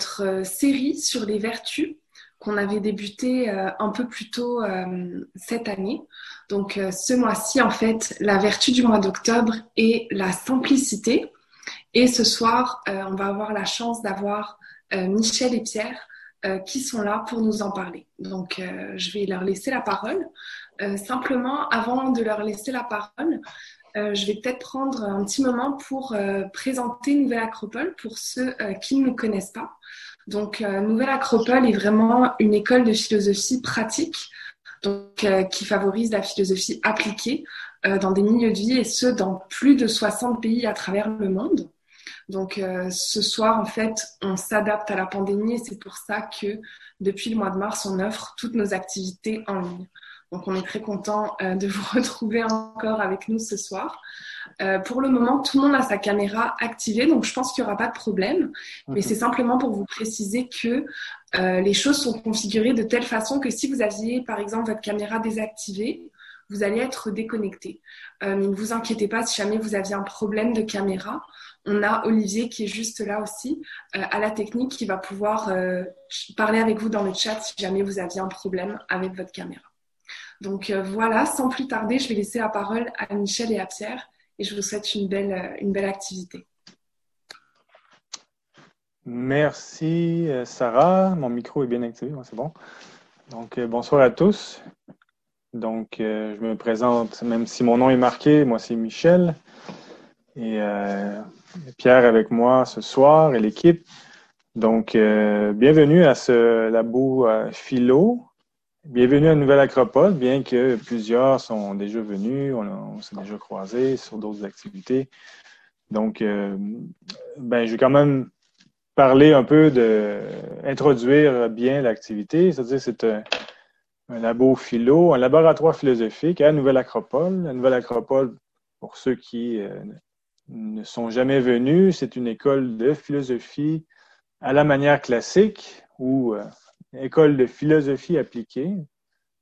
notre série sur les vertus qu'on avait débuté un peu plus tôt cette année. Donc ce mois-ci, en fait, la vertu du mois d'octobre est la simplicité. Et ce soir, on va avoir la chance d'avoir Michel et Pierre qui sont là pour nous en parler. Donc je vais leur laisser la parole. simplement, avant de leur laisser la parole, euh, je vais peut-être prendre un petit moment pour euh, présenter Nouvelle Acropole pour ceux euh, qui ne nous connaissent pas. Donc, Nouvelle Acropole est vraiment une école de philosophie pratique, donc qui favorise la philosophie appliquée dans des milieux de vie et ce dans plus de 60 pays à travers le monde. Donc, ce soir, en fait, on s'adapte à la pandémie et c'est pour ça que depuis le mois de mars, on offre toutes nos activités en ligne. Donc, on est très content euh, de vous retrouver encore avec nous ce soir. Euh, pour le moment, tout le monde a sa caméra activée, donc je pense qu'il n'y aura pas de problème. Mais c'est simplement pour vous préciser que euh, les choses sont configurées de telle façon que si vous aviez, par exemple, votre caméra désactivée, vous allez être déconnecté. mais ne vous inquiétez pas si jamais vous aviez un problème de caméra. On a Olivier qui est juste là aussi, à la technique, qui va pouvoir parler avec vous dans le chat si jamais vous aviez un problème avec votre caméra. Donc euh, voilà, sans plus tarder, je vais laisser la parole à Michel et à Pierre et je vous souhaite une belle, euh, une belle activité. Merci euh, Sarah, mon micro est bien activé, c'est bon. Donc bonsoir à tous. Donc je me présente, même si mon nom est marqué, moi c'est Michel et Pierre avec moi ce soir et l'équipe. Donc bienvenue à ce labo philo Bienvenue à Nouvelle Acropole, bien que plusieurs sont déjà venus, on, s'est déjà croisés sur d'autres activités. Donc, euh, ben, je vais quand même parler un peu de, introduire bien l'activité, c'est-à-dire c'est un, labo philo, un laboratoire philosophique à Nouvelle Acropole. La Nouvelle Acropole, pour ceux qui euh, ne sont jamais venus, c'est une école de philosophie à la manière classique où euh, école de philosophie appliquée.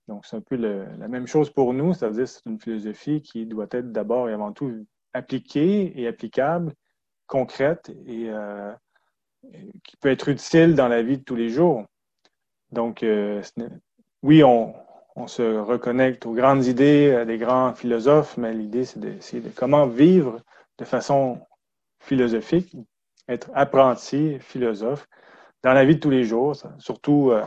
Donc, c'est un peu la même chose pour nous, c'est-à-dire que c'est une philosophie qui doit être d'abord et avant tout appliquée et applicable, concrète et euh, qui peut être utile dans la vie de tous les jours. Donc, euh, oui, on, se reconnecte aux grandes idées des grands philosophes, mais l'idée, c'est de comment vivre de façon philosophique, être apprenti philosophe, dans la vie de tous les jours, surtout euh,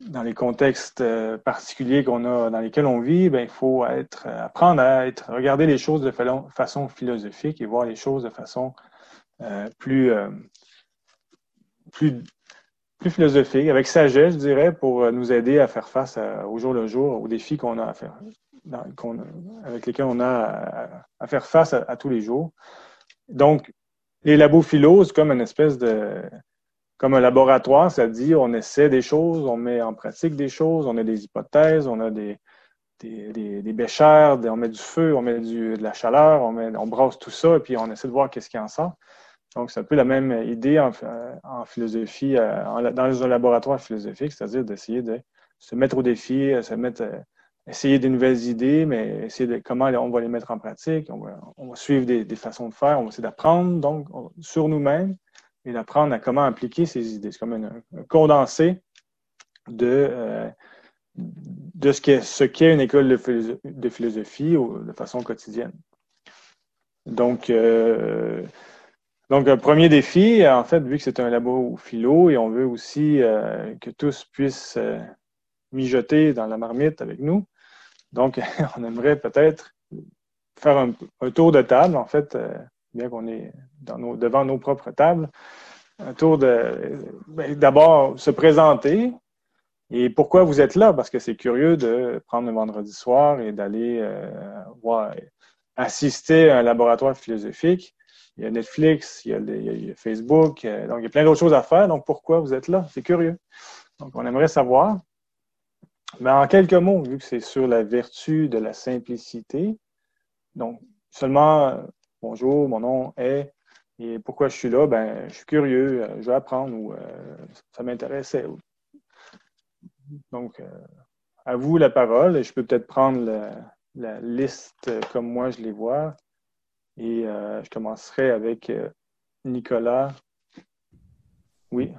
dans les contextes euh, particuliers qu'on a, dans lesquels on vit, ben, il faut être, euh, apprendre à être, regarder les choses de façon philosophique et voir les choses de façon plus, plus, plus philosophique, avec sagesse, je dirais, pour nous aider à faire face au jour le jour aux défis qu'on a à faire, avec lesquels on a à, faire face à, tous les jours. Donc, les labos comme une espèce de comme un laboratoire, ça dit on essaie des choses, on met en pratique des choses, on a des hypothèses, on a des, des, des, béchères, on met du feu, on met de la chaleur, on, met, on brasse tout ça et puis on essaie de voir qu'est-ce qui en sort. Donc, c'est un peu la même idée en, en philosophie, euh, dans un laboratoire philosophique, c'est-à-dire d'essayer de se mettre au défi, euh, essayer des nouvelles idées, mais essayer de comment on va les mettre en pratique. On va, on va suivre des, des, façons de faire, on va essayer d'apprendre donc sur nous-mêmes et d'apprendre à comment appliquer ces idées. C'est comme un, condensé de, euh, de ce qu'est ce une école de, philosophie de façon quotidienne. Donc, euh, donc, un premier défi, en fait, vu que c'est un labo philo et on veut aussi euh, que tous puissent mijoter dans la marmite avec nous, donc on aimerait peut-être faire un, tour de table, en fait, bien qu'on est devant nos propres tables, un tour de ben, d'abord se présenter et pourquoi vous êtes là, parce que c'est curieux de prendre le vendredi soir et d'aller euh, voir, assister à un laboratoire philosophique. Il y a Netflix, il y a, Facebook, euh, donc il y a plein d'autres choses à faire. Donc pourquoi vous êtes là? C'est curieux. Donc on aimerait savoir. Mais en quelques mots, vu que c'est sur la vertu de la simplicité, donc seulement Bonjour, mon nom est. Et pourquoi je suis là? Ben, je suis curieux, euh, je veux apprendre ou euh, ça m'intéressait. Donc, euh, à vous la parole. Je peux peut-être prendre la, liste comme moi je les vois. Et je commencerai avec Nicolas. Oui.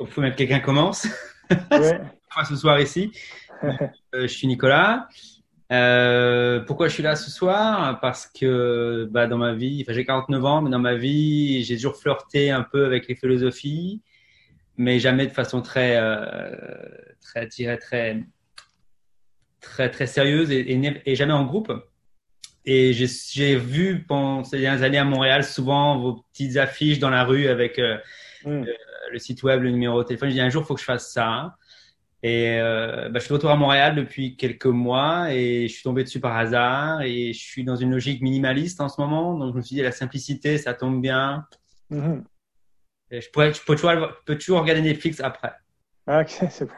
Il faut même que quelqu'un commence. Ouais. ce soir ici. je suis Nicolas. Euh, pourquoi je suis là ce soir? Parce que bah, dans ma vie, enfin, j'ai 49 ans, mais dans ma vie, j'ai toujours flirté un peu avec les philosophies, mais jamais de façon très, euh, très, très, très, très, très sérieuse et, et, jamais en groupe. Et j'ai vu pendant ces dernières années à Montréal souvent vos petites affiches dans la rue avec euh, mm. le, site web, le numéro de téléphone. Je dis un jour, il faut que je fasse ça. Et euh, bah, je suis retour à Montréal depuis quelques mois et je suis tombé dessus par hasard et je suis dans une logique minimaliste en ce moment. Donc je me suis dit la simplicité, ça tombe bien. Mm-hmm. je, pourrais, je peux, toujours, peux toujours regarder Netflix après. Ah, ok, c'est bon.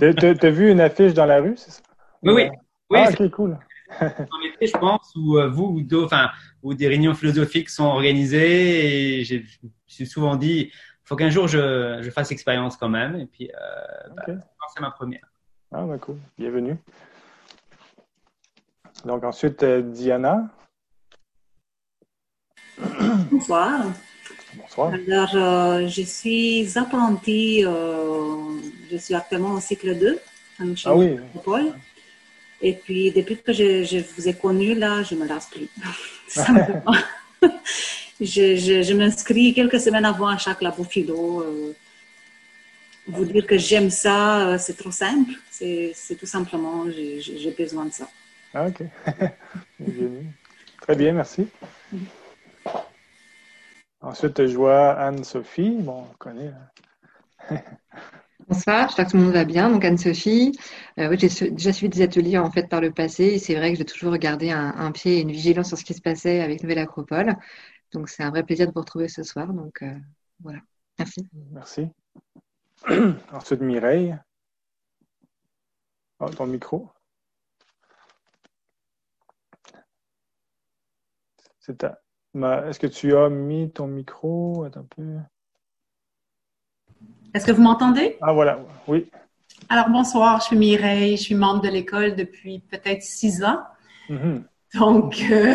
Tu as vu une affiche dans la rue, c'est ça? Oui, oui. oui ah, ok, cool. je pense, où euh, vous, ou, enfin, où des réunions philosophiques sont organisées et je me suis souvent dit, faut qu'un jour je, je, fasse expérience quand même. Et puis, euh, bah, c'est ma première. Ah, bah cool. Bienvenue. Donc, ensuite, euh, Diana. Bonsoir. Bonsoir. Alors, euh, je suis apprentie, je suis actuellement au cycle 2 ah oui. Paul. Et puis, depuis que je, je, vous ai connu, là, je me lasse plus. je, je, m'inscris quelques semaines avant à chaque labo philo. Euh, vous dire que j'aime ça, euh, c'est trop simple. C'est tout simplement, j'ai besoin de ça. Ah, ok. Très bien, merci. Ensuite, je vois Anne-Sophie. Bon, on connaît. Hein. Bonsoir, j'espère que tout le monde va bien. Donc Anne-Sophie, euh, oui, j'ai déjà suivi des ateliers en fait par le passé et c'est vrai que j'ai toujours regardé un, un, pied et une vigilance sur ce qui se passait avec Nouvelle Acropole. Donc, c'est un vrai plaisir de vous retrouver ce soir. Donc, euh, voilà. Merci. Merci. Ensuite, Mireille. Oh, ton micro. Est-ce que tu as mis ton micro? Attends un peu. Est-ce que vous m'entendez? Ah, voilà. Oui. Alors, bonsoir. Je suis Mireille. Je suis membre de l'école depuis peut-être six ans. Mm-hmm. Donc, euh,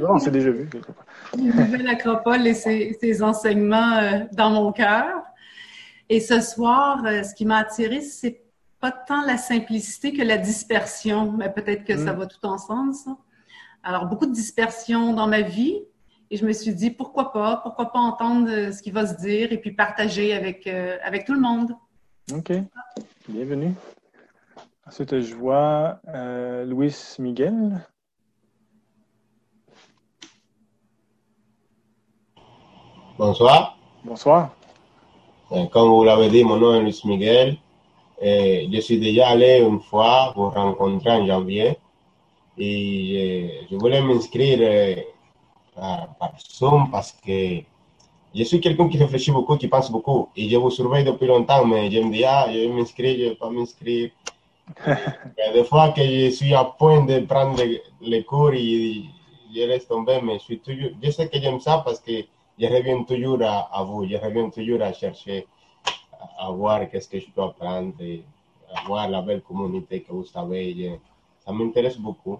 non, c'est déjà vu. L'acropole et ses, enseignements euh, dans mon cœur. Et ce soir, euh, ce qui m'a attiré, c'est pas tant la simplicité que la dispersion, mais peut-être que ça mm. va tout ensemble, ça. Alors, beaucoup de dispersion dans ma vie. Et je me suis dit, pourquoi pas? Pourquoi pas entendre ce qui va se dire et puis partager avec, avec tout le monde. OK. Bienvenue. Ensuite, je vois Louis Miguel. Bonsoir. Bonsoir. Euh, comme vous l'avez dit, mon nom est Luis Miguel. Et je suis déjà allé une fois pour rencontrer en janvier. Et euh, je, voulais m'inscrire par Zoom parce que je suis quelqu'un qui réfléchit beaucoup, qui pense beaucoup. Et je vous surveille depuis longtemps, mais je me dis, ah, je vais m'inscrire, je ne vais pas m'inscrire. des fois que je suis à point de prendre les, cours et je reste tombé, mais je, suis toujours, je sais que j'aime ça parce que je reviens toujours à, vous, je reviens toujours à chercher, à, voir qu'est-ce que je peux apprendre, à voir la belle communauté que vous savez. ça m'intéresse beaucoup.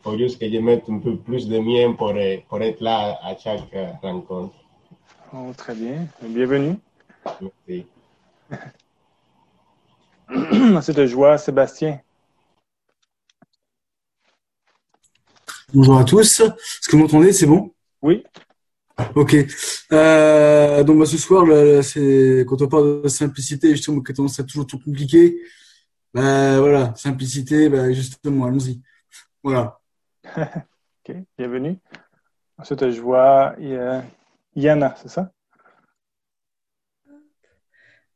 Il faut juste que je mette un peu plus de mien pour, pour être là à chaque rencontre. Oh, très bien. Bienvenue. Merci. C'est de joie, Sébastien. Bonjour à tous. Est-ce que vous m'entendez? C'est bon? Oui. Ok. Euh, donc bah, ce soir, c'est quand on parle de simplicité, justement, que tendance à toujours tout compliqué. Bah, voilà, simplicité, bah, justement, allons-y. Voilà. ok, bienvenue. Ensuite, je vois Yana, c'est ça?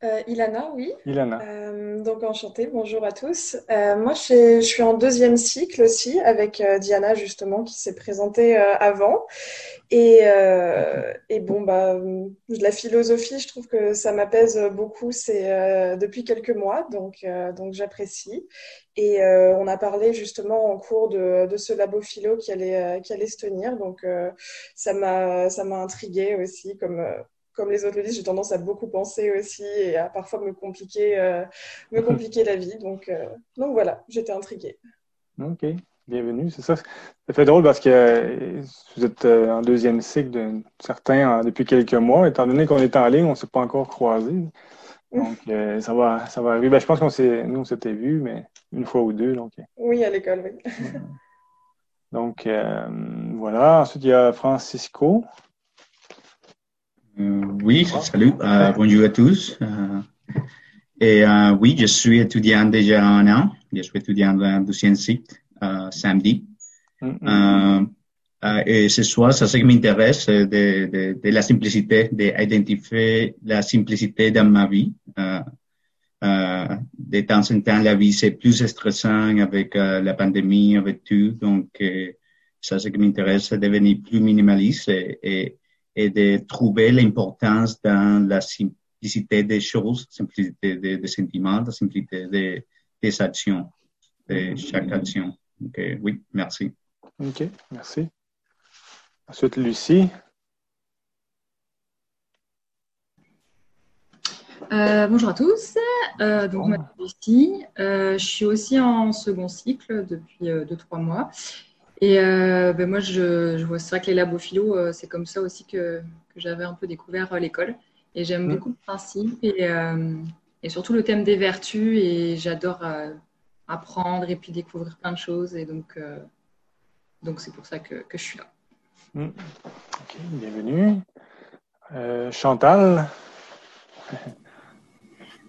Euh, Ilana, oui. Ilana. Euh, donc enchantée, bonjour à tous. Euh, moi, je, suis en deuxième cycle aussi avec Diana justement qui s'est présentée avant. Et, et, bon, bah, la philosophie, je trouve que ça m'apaise beaucoup. C'est depuis quelques mois, donc donc j'apprécie. Et on a parlé justement en cours de, de ce labo philo qui allait qui allait se tenir, donc ça m'a ça m'a intriguée aussi comme comme les autres le disent, j'ai tendance à beaucoup penser aussi et à parfois me compliquer, euh, me compliquer la vie. Donc, euh, donc voilà, j'étais intriguée. Ok, bienvenue. C'est ça. Ça fait drôle parce que vous êtes en deuxième cycle de certains depuis quelques mois. Étant donné qu'on est en ligne, on ne s'est pas encore croisés. Donc, ça, va, ça va arriver. Ben, je pense qu'on s'est, nous, on s'était vus, mais une fois ou deux. Donc, oui, à l'école, oui. donc, voilà. Ensuite, il y a Francisco. Oui, salut. bonjour à tous. Et euh, oui, je suis étudiant déjà un an. Je suis étudiant dans le deuxième cycle euh, samedi. Euh, et ce soir, c'est ce qui m'intéresse, de, de, de, la simplicité, d'identifier la simplicité dans ma vie. de temps en temps, la vie, c'est plus stressant avec la pandémie, avec tout. Donc, c'est ce qui m'intéresse, c'est de devenir plus minimaliste et, et, et de trouver l'importance dans la simplicité des choses, simplicité des, des sentiments, la simplicité des, des, actions, de chaque action. Ok, oui, merci. OK, merci. Ensuite, Lucie. Euh, bonjour à tous. Euh, donc, Lucie. Euh, je suis aussi en second cycle depuis 2-3 mois. Et ben moi, je, je vois, c'est vrai que les labos philo, c'est comme ça aussi que, que j'avais un peu découvert l'école. Et j'aime mm. beaucoup le principe et, euh, et, surtout le thème des vertus. Et j'adore euh, apprendre et puis découvrir plein de choses. Et donc, euh, donc c'est pour ça que, que, je suis là. Mm. Ok, bienvenue. Chantal.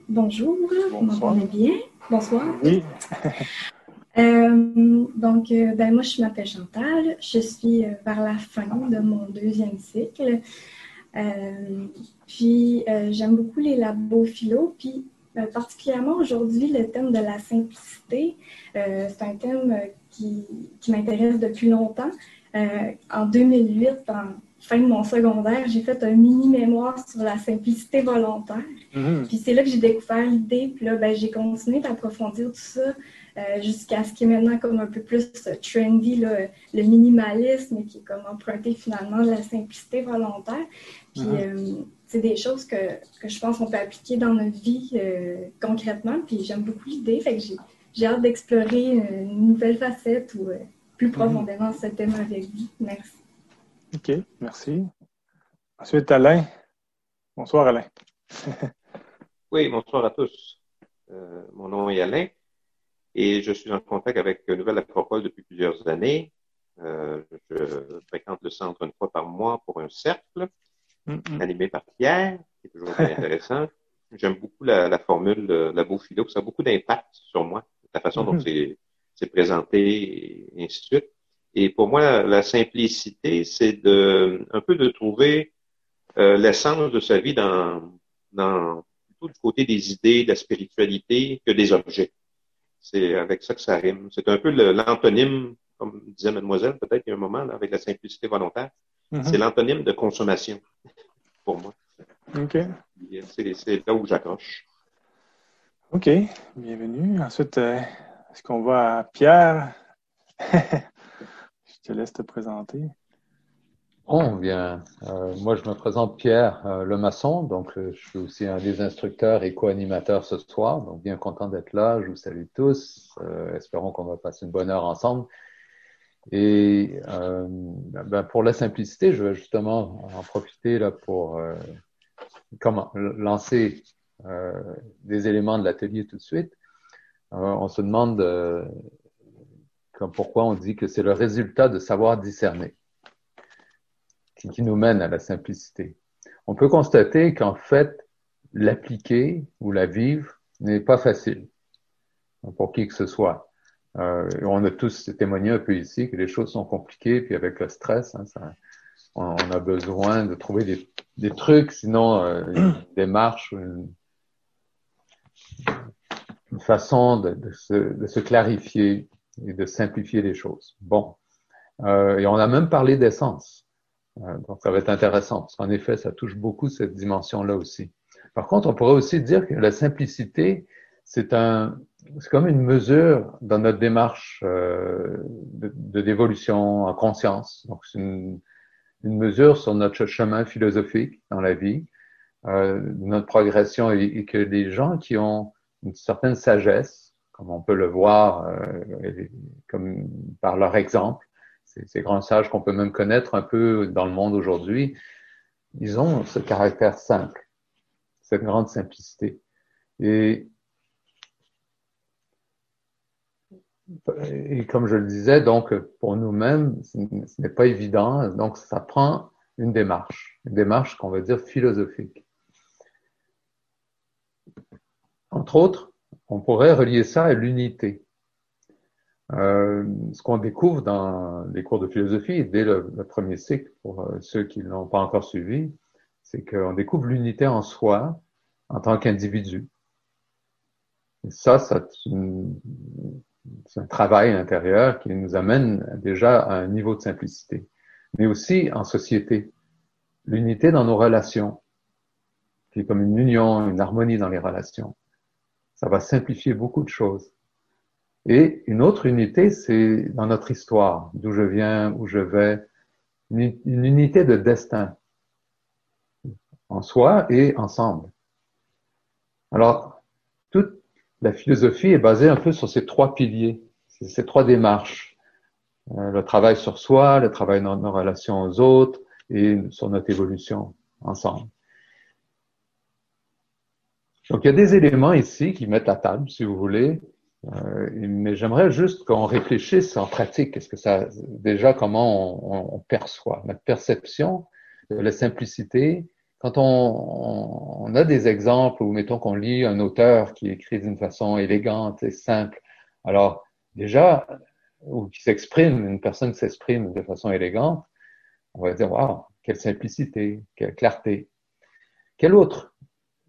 Bonjour, vous m'entendez bien? Bonsoir. Oui. donc, ben, moi, je m'appelle Chantal. Je suis vers la fin de mon deuxième cycle. Euh, puis euh, j'aime beaucoup les labos philo. Puis euh, particulièrement aujourd'hui, le thème de la simplicité, c'est un thème qui, qui m'intéresse depuis longtemps. en 2008, en fin de mon secondaire, j'ai fait un mini-mémoire sur la simplicité volontaire. Mm-hmm. Puis c'est là que j'ai découvert l'idée. Puis là, ben, j'ai continué d'approfondir tout ça. Euh, jusqu'à ce qui est maintenant comme un peu plus trendy, le minimalisme, qui est comme emprunté finalement de la simplicité volontaire. Puis uh-huh. euh, c'est des choses que, que je pense qu'on peut appliquer dans notre vie euh, concrètement. Puis j'aime beaucoup l'idée. Fait que j'ai hâte d'explorer une nouvelle facette ou plus uh-huh. profondément ce thème avec vous. Merci. OK, merci. Ensuite, Alain. Bonsoir, Alain. oui, bonsoir à tous. mon nom est Alain. Et je suis en contact avec Nouvelle Acropole depuis plusieurs années. Euh, je fréquente le centre une fois par mois pour un cercle animé par Pierre, qui est toujours très intéressant. J'aime beaucoup la, la, formule de la beau philo, ça a beaucoup d'impact sur moi, la façon dont mm-hmm. c'est présenté et ainsi de suite. Et pour moi, la, simplicité, c'est de un peu de trouver euh, l'essence de sa vie dans, dans plutôt du côté des idées, de la spiritualité que des objets. C'est avec ça que ça rime. C'est un peu l'antonyme, comme disait mademoiselle peut-être il y a un moment, avec la simplicité volontaire. Mm-hmm. C'est l'antonyme de consommation pour moi. OK. C'est là où j'accroche. OK. Bienvenue. Ensuite, euh, est-ce qu'on va à Pierre? Je te laisse te présenter. Bon, bien. Euh, moi, je me présente Pierre euh, Le Maçon, donc euh, je suis aussi un des instructeurs et co-animateurs ce soir. Donc, bien content d'être là. Je vous salue tous. espérons qu'on va passer une bonne heure ensemble. Et ben, pour la simplicité, je vais justement en profiter là pour lancer des éléments de l'atelier tout de suite. on se demande pourquoi on dit que c'est le résultat de savoir discerner qui, nous mène à la simplicité. On peut constater qu'en fait, l'appliquer ou la vivre n'est pas facile pour qui que ce soit. Euh, on a tous témoigné un peu ici que les choses sont compliquées, puis avec le stress, hein, ça, on, a besoin de trouver des, trucs, sinon euh, une démarche, une, une façon de, de, se, de, se, clarifier et de simplifier les choses. Bon, euh, et on a même parlé d'essence. Euh, donc, ça va être intéressant, parce qu'en effet, ça touche beaucoup cette dimension-là aussi. Par contre, on pourrait aussi dire que la simplicité, c'est un, c'est comme une mesure dans notre démarche euh, de, d'évolution en conscience. Donc, c'est une, une, mesure sur notre chemin philosophique dans la vie, euh, notre progression, et, et, que les gens qui ont une certaine sagesse, comme on peut le voir, euh, comme par leur exemple. Ces, grands sages qu'on peut même connaître un peu dans le monde aujourd'hui, ils ont ce caractère simple, cette grande simplicité. Et, et comme je le disais, donc pour nous-mêmes, ce n'est pas évident. Donc ça prend une démarche, une démarche qu'on va dire philosophique. Entre autres, on pourrait relier ça à l'unité. Euh, ce qu'on découvre dans les cours de philosophie, dès le, premier cycle, pour euh, ceux qui ne l'ont pas encore suivi, c'est qu'on découvre l'unité en soi en tant qu'individu. Et ça, c'est un travail intérieur qui nous amène déjà à un niveau de simplicité, mais aussi en société. L'unité dans nos relations, qui est comme une union, une harmonie dans les relations. Ça va simplifier beaucoup de choses. Et une autre unité, c'est dans notre histoire, d'où je viens, où je vais, une, unité de destin, en soi et ensemble. Alors, toute la philosophie est basée un peu sur ces trois piliers, ces trois démarches. Euh, le travail sur soi, le travail dans nos relations aux autres et sur notre évolution ensemble. Donc, il y a des éléments ici qui mettent la table, si vous voulez, euh, mais j'aimerais juste qu'on réfléchisse en pratique. Est-ce que ça, déjà, comment on, perçoit notre perception de la simplicité? Quand on, a des exemples ou mettons qu'on lit un auteur qui écrit d'une façon élégante et simple, alors déjà, ou qui s'exprime, une personne qui s'exprime de façon élégante, on va dire waouh, quelle simplicité, quelle clarté. Quel autre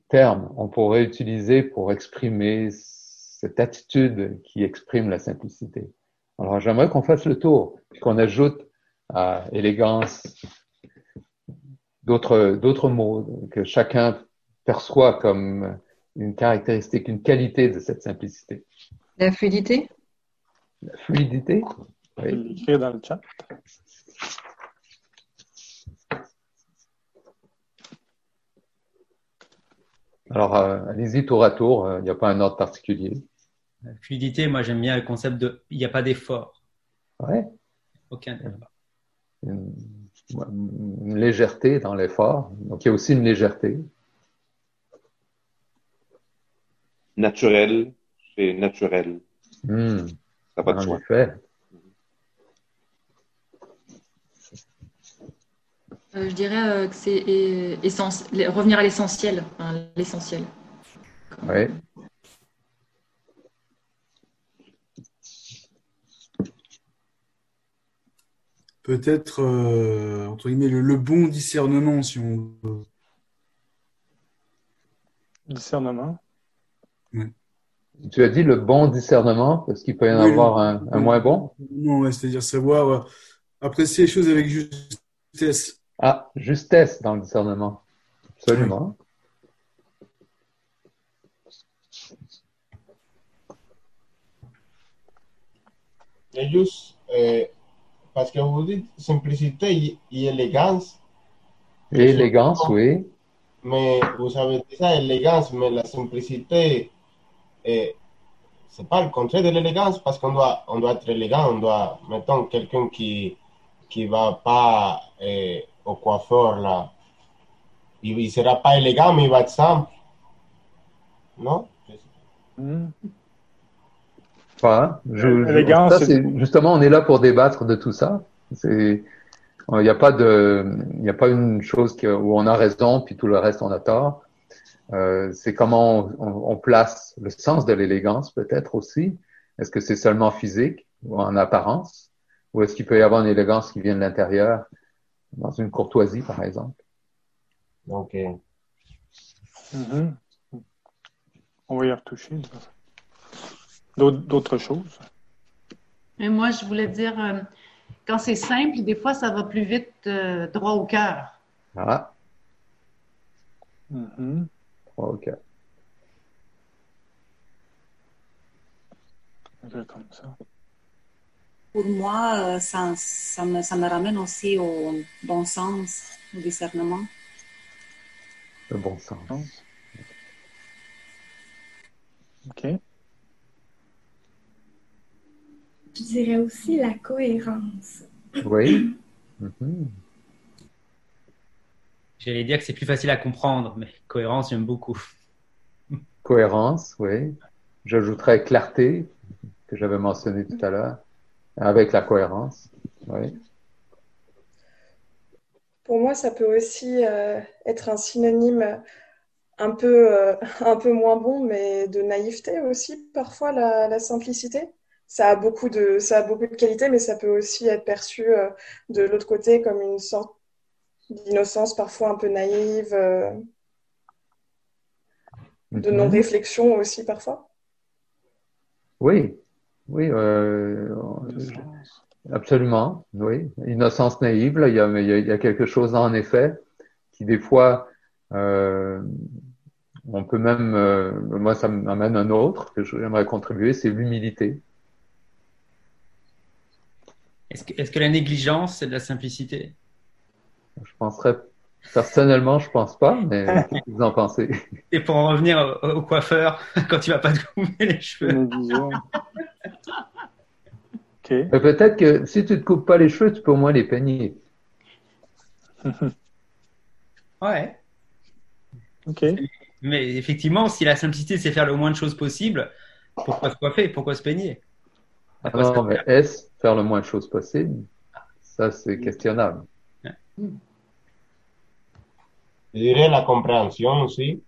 terme on pourrait utiliser pour exprimer cette attitude qui exprime la simplicité. Alors j'aimerais qu'on fasse le tour, qu'on ajoute à élégance d'autres, d'autres mots que chacun perçoit comme une caractéristique, une qualité de cette simplicité. La fluidité? La fluidité? Oui. L'écrire dans le chat. Alors, euh, allez-y tour à tour, il n'y a pas un ordre particulier. Fluidité, moi j'aime bien le concept de il n'y a pas d'effort. Ouais. Aucun effort. Une, une, légèreté dans l'effort. Donc il y a aussi une légèreté. Naturel, c'est naturel. Mmh. Ça va de soi. Euh, je dirais euh, que c'est essence, revenir à l'essentiel, hein, l'essentiel. Oui. Peut-être euh, entre guillemets le, le, bon discernement si on veut. Discernement. Ouais. Tu as dit le bon discernement parce qu'il peut y en oui, avoir un, un, moins bon. Non, ouais, c'est-à-dire savoir euh, apprécier les choses avec justesse. Ah, justesse dans le discernement. Absolument. Et juste, euh, parce que vous dites simplicité et élégance. Et élégance, oui. Mais vous avez dit ça, élégance, mais la simplicité, eh, c'est pas le contraire de l'élégance, parce qu'on doit, on doit être élégant, on doit, mettons, quelqu'un qui qui va pas eh, au coiffeur, là, il, il sera pas élégant, mais il va être simple. Non? Mm. Je, ça, justement, on est là pour débattre de tout ça. C'est, il n'y a pas de, il n'y a pas une chose qui, où on a raison puis tout le reste on a tort. Euh, c'est comment on, on, place le sens de l'élégance peut-être aussi. Est-ce que c'est seulement physique ou en apparence, ou est-ce qu'il peut y avoir une élégance qui vient de l'intérieur, dans une courtoisie par exemple? Ok. Mm -hmm. On va y retoucher. D'autres choses? Et moi, je voulais dire, euh, quand c'est simple, des fois, ça va plus vite euh, droit au cœur. Ah. Mm -hmm. Droit au cœur. Comme ça. Pour moi, euh, ça, ça, me, ça me ramène aussi au bon sens, au discernement. Le bon sens. OK. Je dirais aussi la cohérence. Oui. Mhm. J'allais dire que c'est plus facile à comprendre, mais cohérence, j'aime beaucoup. Cohérence, oui. J'ajouterais clarté, que j'avais mentionné tout à l'heure, avec la cohérence. Oui. Pour moi, ça peut aussi euh, être un synonyme un peu, euh, un peu moins bon, mais de naïveté aussi, parfois, la, la, simplicité. Ça a, beaucoup de, ça a beaucoup de qualités, mais ça peut aussi être perçu euh, de l'autre côté comme une sorte d'innocence parfois un peu naïve, euh, de Mhm. non-réflexion aussi parfois. Oui, oui, euh, absolument, oui. Innocence naïve, là, il y a, il y a, quelque chose en effet qui des fois, euh, on peut même, euh, moi ça m'amène un autre que j'aimerais contribuer, c'est l'humilité. Est-ce que, la négligence, c'est de la simplicité? Je penserais, personnellement, je pense pas, mais qu'est-ce que vous en pensez? Et pour en revenir au, au coiffeur, quand tu vas pas te couper les cheveux. Mais Peut-être que si tu te coupes pas les cheveux, tu peux au moins les peigner. Ouais. OK. Mais effectivement, si la simplicité, c'est faire le moins de choses possible, pourquoi se coiffer? Pourquoi se peigner? Ça Non, mais est-ce faire le moins de choses possible? Ça, c'est questionnable. Je dirais la compréhension aussi.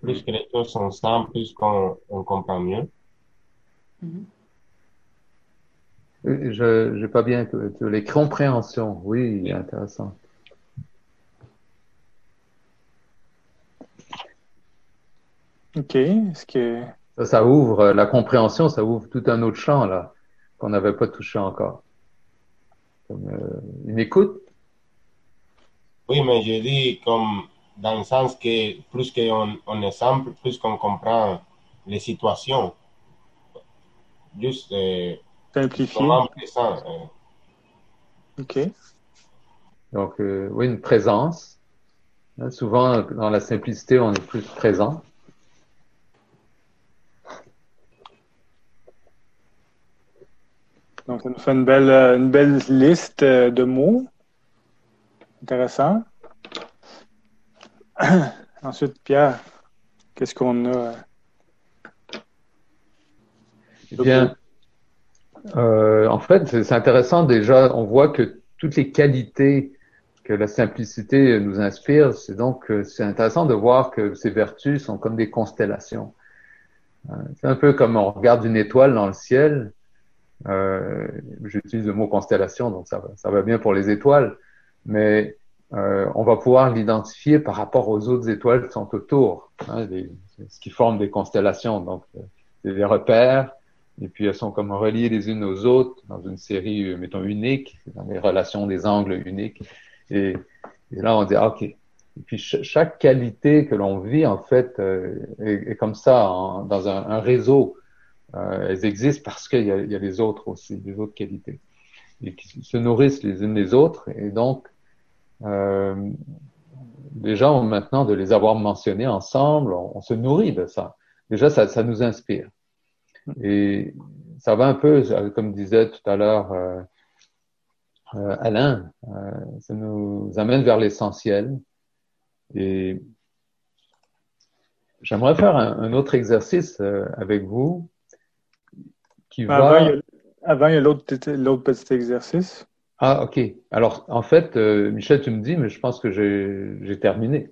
Plus que les choses sont simples, plus qu'on on comprend mieux. Je n'ai pas bien que les compréhensions, oui, intéressant. OK. Est-ce que. Ça, ça ouvre la compréhension, ça ouvre tout un autre champ là qu'on n'avait pas touché encore. Comme euh, une écoute? Oui, mais je dis comme dans le sens que plus qu'on on est simple, plus qu'on comprend les situations. Juste euh, Simplifier. présent. euh. OK. Donc euh, oui, une présence. Hein, souvent dans la simplicité, on est plus présent. Donc, ça nous fait une belle, euh, une belle liste euh, de mots. Intéressant. Ensuite, Pierre, qu'est-ce qu'on a? Eh bien, euh, en fait, c'est intéressant déjà. On voit que toutes les qualités que la simplicité nous inspire, c'est donc c'est intéressant de voir que ces vertus sont comme des constellations. C'est un peu comme on regarde une étoile dans le ciel. Euh, J'utilise le mot constellation, donc ça, ça va bien pour les étoiles, mais euh, on va pouvoir l'identifier par rapport aux autres étoiles qui sont autour, hein, les- ce qui forme des constellations. Donc, euh, c'est des repères, et puis elles sont comme reliées les unes aux autres dans une série, euh, mettons, unique, dans des relations, des angles uniques. Et, et là, on dit, ah, OK. Et puis ch- chaque qualité que l'on vit, en fait, euh, est, est comme ça, dans un réseau. Euh, elles existent parce qu'il y, a- y a les autres aussi, les autres qualités, et qui se nourrissent les unes des autres. Et donc, euh, gens, maintenant, de les avoir mentionnés ensemble, on, on se nourrit de ça. Déjà, ça, ça nous inspire. Et ça va un peu, euh, comme disait tout à l'heure euh, euh, Alain, euh, ça nous amène vers l'essentiel. Et j'aimerais faire un, un autre exercice euh, avec vous qui Avant, va... il y a, avant, il y a l'autre petit- exercice. Ah, ok. Alors, en fait, euh, Michel, tu me dis, mais je pense que j'ai terminé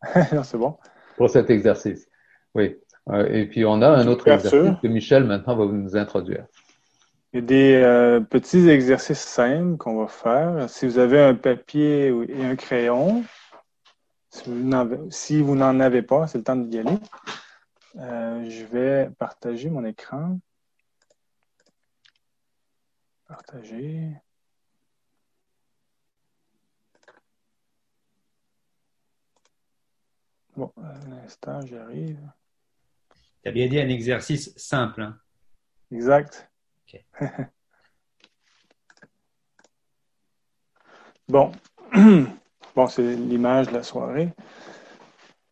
Non, c'est bon. pour cet exercice. Oui. Euh, et puis, on a un autre exercice que Michel maintenant va nous introduire. Il y a des euh, petits exercices simples qu'on va faire. Si vous avez un papier et un crayon, si vous n'en avez, pas, c'est le temps d'y aller. Je vais partager mon écran. Partager. Bon, un instant, j'arrive. Tu as bien dit un exercice simple. hein? Exact. Ok. bon. bon, c'est l'image de la soirée.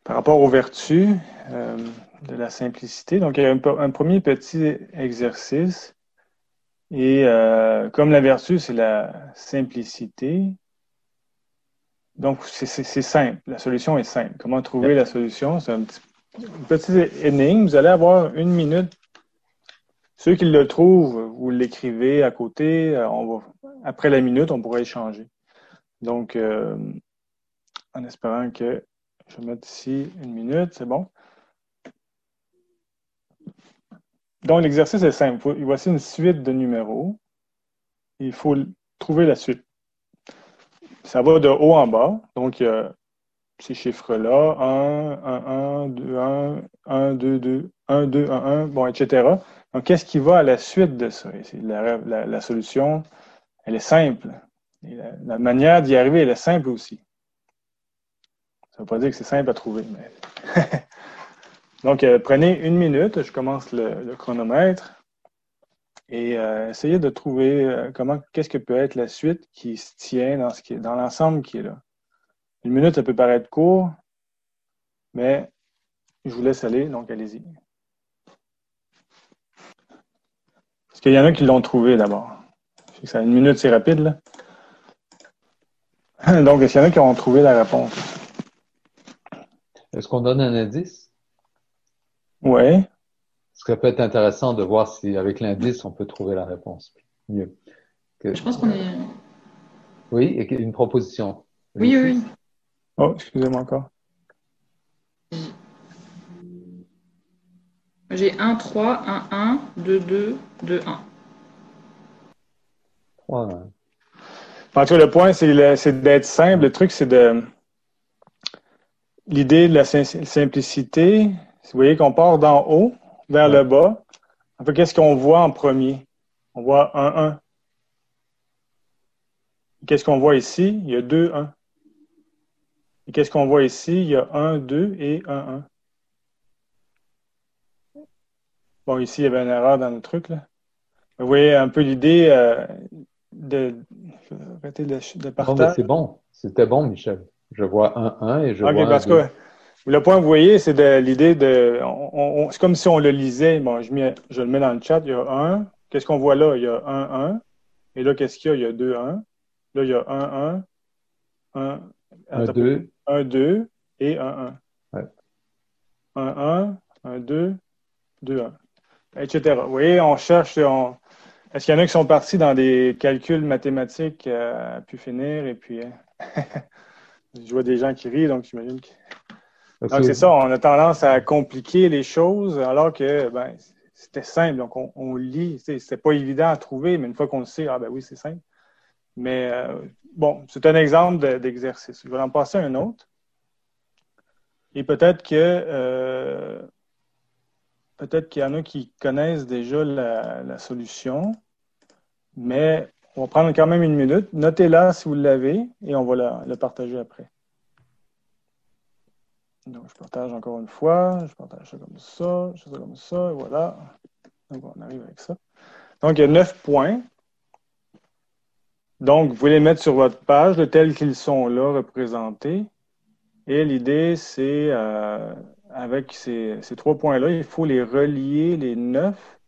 Par rapport aux vertus euh, de la simplicité, donc il y a un premier petit exercice Et euh, comme la vertu, c'est la simplicité, donc c'est simple. La solution est simple. Comment trouver la solution? C'est un petit, une petite énigme. Vous allez avoir une minute. Ceux qui le trouvent, vous l'écrivez à côté. Euh, on va, après la minute, on pourra échanger. Donc, euh, en espérant que je vais mettre ici une minute, c'est bon? Donc, l'exercice est simple. voici une suite de numéros. Il faut trouver la suite. Ça va de haut en bas. Donc, il y a ces chiffres-là. 1, 1, 1, 2, 1, 1, 2, 2, 1, 2, 1, 1, bon, etc. Donc, qu'est-ce qui va à la suite de ça? La, solution, elle est simple. La, la, manière d'y arriver, elle est simple aussi. Ça ne veut pas dire que c'est simple à trouver, mais Donc, euh, prenez une minute, je commence le, chronomètre et euh, essayez de trouver euh, comment, qu'est-ce que peut être la suite qui se tient dans, ce qui est, dans l'ensemble qui est là. Une minute, ça peut paraître court, mais je vous laisse aller, donc allez-y. Est-ce qu'il y en a qui l'ont trouvé d'abord? Une minute, c'est rapide, là. Donc, est-ce qu'il y en a qui ont trouvé la réponse? Est-ce qu'on donne un indice? Oui. Ce serait peut-être intéressant de voir si, avec l'indice, on peut trouver la réponse mieux. Je pense qu'on est. Oui, et une proposition. Oui, oui. Oh, excusez-moi encore. J'ai 1, 3, 1, 1, 2, 2, 2, 1. 3, 1. En tout cas, le point, c'est d'être simple. Le truc, c'est de. L'idée de la simplicité, vous voyez qu'on part d'en haut vers le bas, en fait, qu'est-ce qu'on voit en premier? On voit 1, 1. Qu'est-ce qu'on voit ici? Il y a 2, 1. Et qu'est-ce qu'on voit ici? Il y a 1, 2 et 1, 1. Bon, ici, il y avait une erreur dans le truc. Là. Vous voyez un peu l'idée euh, de, arrêter de, de partage. c'est bon. C'était bon, Michel. Je vois 1, 1 et je vois. parce que le point, vous voyez, c'est de l'idée de. c'est comme si on le lisait. Bon, je, je, le mets dans le chat. Il y a 1. Qu'est-ce qu'on voit là? Il y a 1, 1. Et là, qu'est-ce qu'il y a? Il y a 2, 1. Là, il y a 1, 1. 1, 2. 1, 2 et 1, 1. Ouais. 1, 1, 1, 2, 2, 1. Etc. Vous voyez, on cherche. On... Est-ce qu'il y en a qui sont partis dans des calculs mathématiques euh, à pu finir? Et puis, hein? je vois des gens qui rient, donc j'imagine que. Donc, c'est ça, on a tendance à compliquer les choses alors que ben, c'était simple. Donc, on, lit. C'était pas évident à trouver, mais une fois qu'on le sait, ah ben oui, c'est simple. Mais euh, bon, c'est un exemple d'exercice. Je vais en passer un autre. Et peut-être que euh, peut-être qu'il y en a qui connaissent déjà la, solution, mais on va prendre quand même une minute. Notez-la si vous l'avez et on va la partager après. Donc, je partage encore une fois. Je partage ça comme ça, je fais ça comme ça, et voilà. Donc, on arrive avec ça. Donc, il y a neuf points. Donc, vous pouvez les mettre sur votre page de tels qu'ils sont là représentés. Et l'idée, c'est, euh, avec ces, ces trois points-là, il faut les relier, les neuf,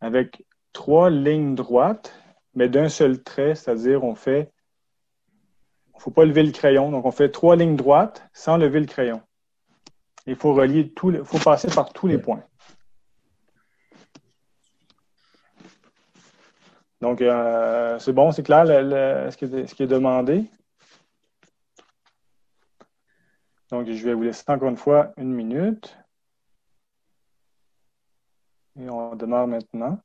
avec trois lignes droites, mais d'un seul trait, c'est-à-dire on fait ne faut pas lever le crayon. Donc, on fait trois lignes droites sans lever le crayon. Il faut relier tous il faut passer par tous les points. Donc, euh, c'est bon, c'est clair ce, qui est, ce, qui est, demandé. Donc, je vais vous laisser encore une fois une minute. Et on démarre maintenant.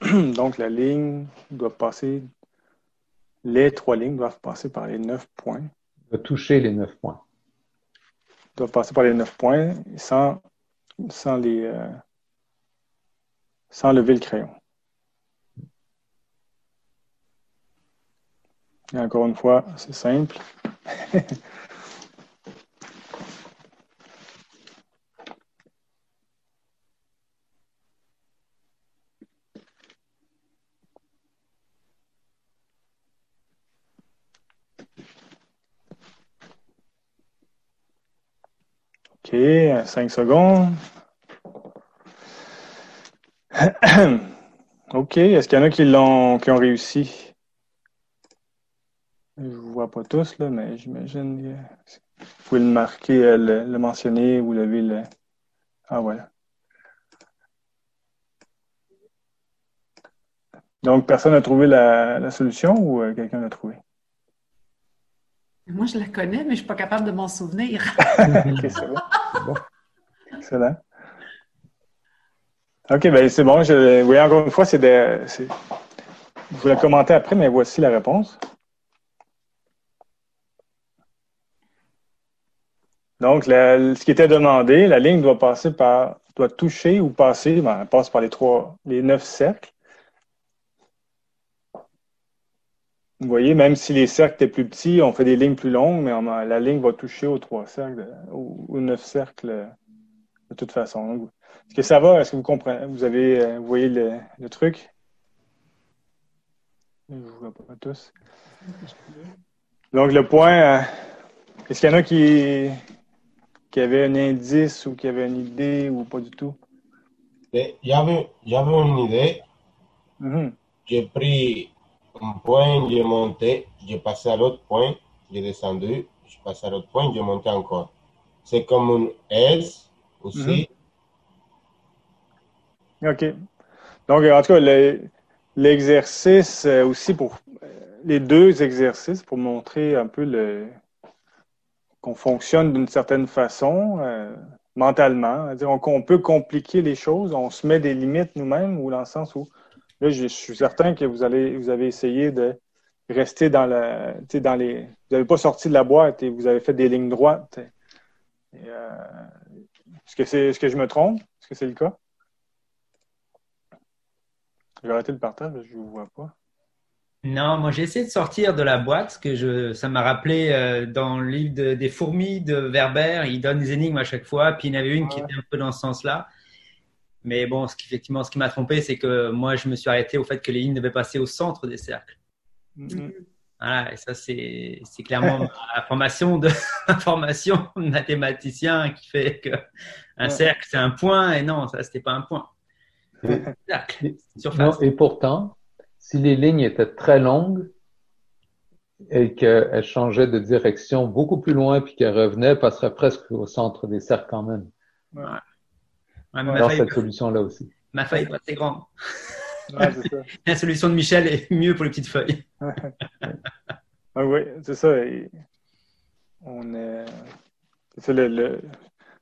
Donc, la ligne doit passer, les trois lignes doivent passer par les neuf points toucher les neuf points. Ils doivent passer par les neuf points sans, sans, les, euh, sans lever le crayon. Et encore une fois, c'est simple. OK, 5 secondes. OK. Est-ce qu'il y en a qui l'ont qui ont réussi? Je ne vous vois pas tous, là, mais j'imagine que vous pouvez le marquer, euh, le, le mentionner, vous l'avez le. Ah voilà. Donc, personne n'a trouvé la, la, solution ou euh, quelqu'un l'a trouvé? Moi, je la connais, mais je ne suis pas capable de m'en souvenir. OK, c'est bon. Excellent. OK, ben c'est bon. Je, oui, encore une fois, c'est des. Je vous la commenter après, mais voici la réponse. Donc, ce qui était demandé, la ligne doit passer par, doit toucher ou passer, ben, elle passe par les trois, les neuf cercles. Vous voyez, même si les cercles étaient plus petits, on fait des lignes plus longues, mais on, la ligne va toucher aux trois cercles, aux, neuf cercles de toute façon. Est-ce que ça va? Est-ce que vous comprenez? Vous avez, euh, vous voyez le, le truc? Je ne vous vois pas tous. Donc, le point, euh, est-ce qu'il y en a qui, qui avaient un indice ou qui avaient une idée ou pas du tout? J'avais, j'avais une idée. Mm-hmm. J'ai pris un point, j'ai monté, j'ai passé à l'autre point, j'ai descendu, je passé à l'autre point, j'ai monté encore. C'est comme une S aussi. Mm-hmm. OK. Donc, en tout cas, l'exercice euh, aussi pour euh, les deux exercices pour montrer un peu le qu'on fonctionne d'une certaine façon euh, mentalement. -dire, on, on, peut compliquer les choses, on se met des limites nous-mêmes ou dans le sens où Là, je, suis certain que vous, allez, vous avez essayé de rester dans, la, dans les. Vous n'avez pas sorti de la boîte et vous avez fait des lignes droites. Euh, est-ce que c'est ce que je me trompe? Est-ce que c'est le cas? Je vais arrêter le partage, je ne vous vois pas. Non, moi j'ai essayé de sortir de la boîte, que je, ça m'a rappelé euh, dans le livre des fourmis de Werber, il donne des énigmes à chaque fois, puis il y en avait une qui était un peu dans ce sens-là. Mais bon, ce qui, effectivement, ce qui m'a trompé, c'est que moi, je me suis arrêté au fait que les lignes devaient passer au centre des cercles. Mm-hmm. Voilà, et ça, c'est clairement la formation de, formation de mathématicien qui fait que un cercle, c'est un point, et non, ça, c'était pas un point. Cercle, non, et pourtant, si les lignes étaient très longues et qu'elles changeaient de direction beaucoup plus loin puis qu'elles revenaient, elles passeraient presque au centre des cercles quand même. Ouais dans cette solution-là aussi. Ma feuille est pas très grande. La solution de Michel est mieux pour les petites feuilles. ah, oui, c'est ça. On est... Le,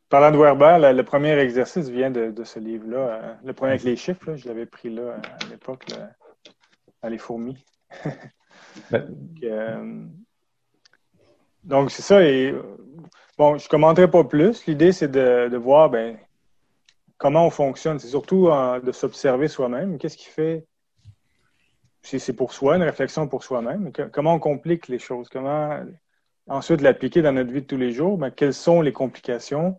Parlant de Werber, le premier exercice vient de, ce livre-là. Euh, le premier avec les chiffres, je l'avais pris là à l'époque, à les fourmis. Ben. Euh, donc, c'est ça. Et, bon, je ne commenterai pas plus. L'idée, c'est de, de, voir, ben, comment on fonctionne. C'est surtout euh, de s'observer soi-même. Qu'est-ce qui fait si c'est pour soi, une réflexion pour soi-même? comment on complique les choses? Comment ensuite l'appliquer dans notre vie de tous les jours? Ben, quelles sont les complications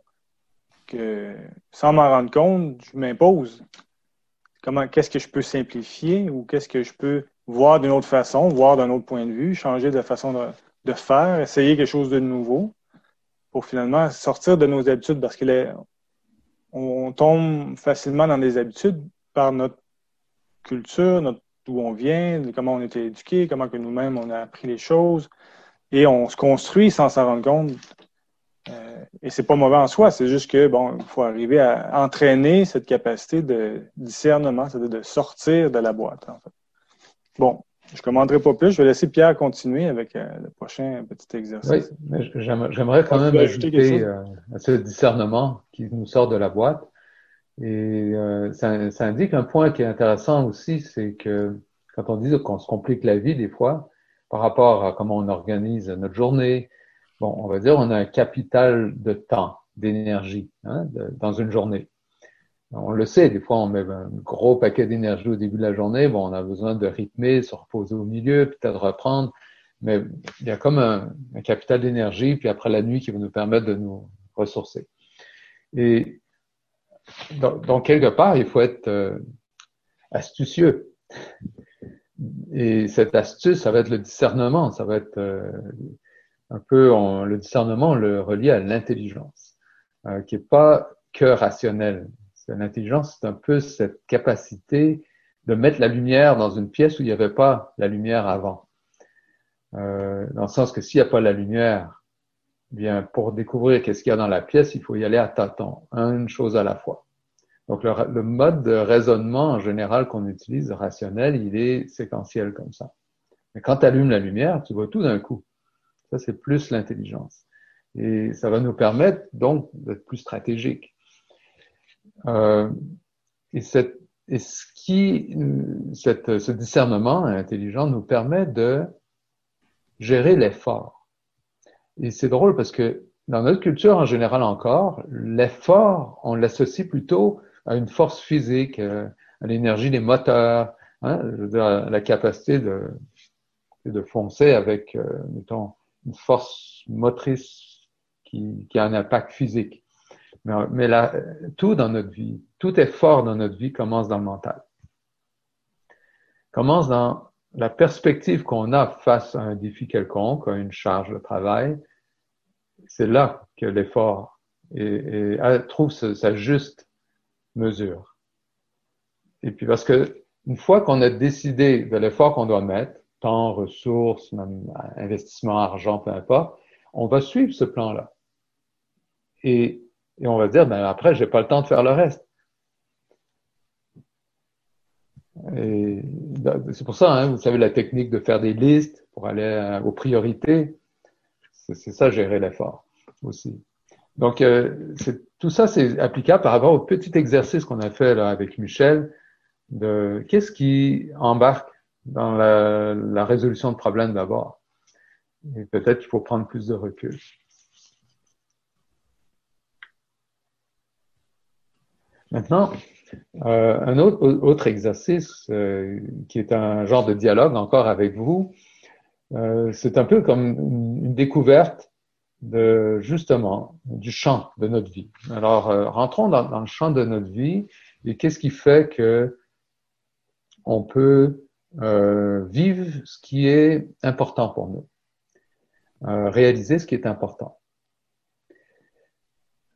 que, sans m'en rendre compte, je m'impose? Comment, qu'est-ce que je peux simplifier ou qu'est-ce que je peux voir d'une autre façon, voir d'un autre point de vue, changer de façon de, faire, essayer quelque chose de nouveau pour finalement sortir de nos habitudes parce que les, on tombe facilement dans des habitudes par notre culture, notre, d'où on vient, comment on a été éduqué, comment que nous-mêmes on a appris les choses, et on se construit sans s'en rendre compte. Euh, et c'est pas mauvais en soi, c'est juste que bon, il faut arriver à entraîner cette capacité de discernement, c'est-à-dire de sortir de la boîte. Bon, je ne commenterai pas plus. Je vais laisser Pierre continuer avec euh, le prochain petit exercice. Oui, j'aimerais quand même ajouter euh, à ce discernement qui nous sort de la boîte. Et euh, ça, ça, indique un point qui est intéressant aussi, c'est que quand on dit qu'on se complique la vie des fois par rapport à comment on organise notre journée, bon, on va dire on a un capital de temps, d'énergie hein, dans une journée. On le sait, des fois, on met un gros paquet d'énergie au début de la journée. Bon, on a besoin de rythmer, se reposer au milieu, peut-être reprendre. Mais il y a comme un, capital d'énergie, puis après la nuit qui va nous permettre de nous ressourcer. Et donc, quelque part, il faut être euh, astucieux. Et cette astuce, ça va être le discernement. Ça va être euh, un peu, le discernement, le relie à l'intelligence, euh, qui est pas que rationnel L'intelligence, c'est un peu cette capacité de mettre la lumière dans une pièce où il n'y avait pas la lumière avant. Euh, dans le sens que s'il n'y a pas la lumière, eh bien pour découvrir qu'est-ce qu'il y a dans la pièce, il faut y aller à tâtons, une chose à la fois. Donc le, le mode de raisonnement en général qu'on utilise, rationnel, il est séquentiel comme ça. Mais quand tu allumes la lumière, tu vois tout d'un coup. Ça, c'est plus l'intelligence. Et ça va nous permettre donc d'être plus stratégiques. Euh, et, cette, et ce qui, cette, ce discernement intelligent nous permet de gérer l'effort. Et c'est drôle parce que dans notre culture en général encore, l'effort, on l'associe plutôt à une force physique, euh, à l'énergie des moteurs, hein, la capacité de, de foncer avec, euh, mettons, une force motrice qui, qui a un impact physique. Mais, mais tout dans notre vie, tout effort dans notre vie commence dans le mental. Commence dans la perspective qu'on a face à un défi quelconque, à une charge de travail. C'est là que l'effort trouve sa juste mesure. Et puis parce que une fois qu'on a décidé de l'effort qu'on doit mettre, temps, ressources, même investissement, argent, peu importe, on va suivre ce plan-là. Et, et, on va dire, ben après, j'ai pas le temps de faire le reste. Et c'est pour ça, hein, vous savez, la technique de faire des listes pour aller euh, aux priorités, c'est ça, gérer l'effort aussi. Donc, euh, tout ça, c'est applicable par rapport au petit exercice qu'on a fait avec Michel de qu'est-ce qui embarque dans la résolution de problèmes d'abord. Et peut-être qu'il faut prendre plus de recul. Maintenant, euh, un autre, autre exercice euh, qui est un genre de dialogue encore avec vous, euh, c'est un peu comme une, découverte de justement du champ de notre vie. Alors, euh, rentrons dans, dans, le champ de notre vie et qu'est-ce qui fait que on peut euh, vivre ce qui est important pour nous, euh, réaliser ce qui est important.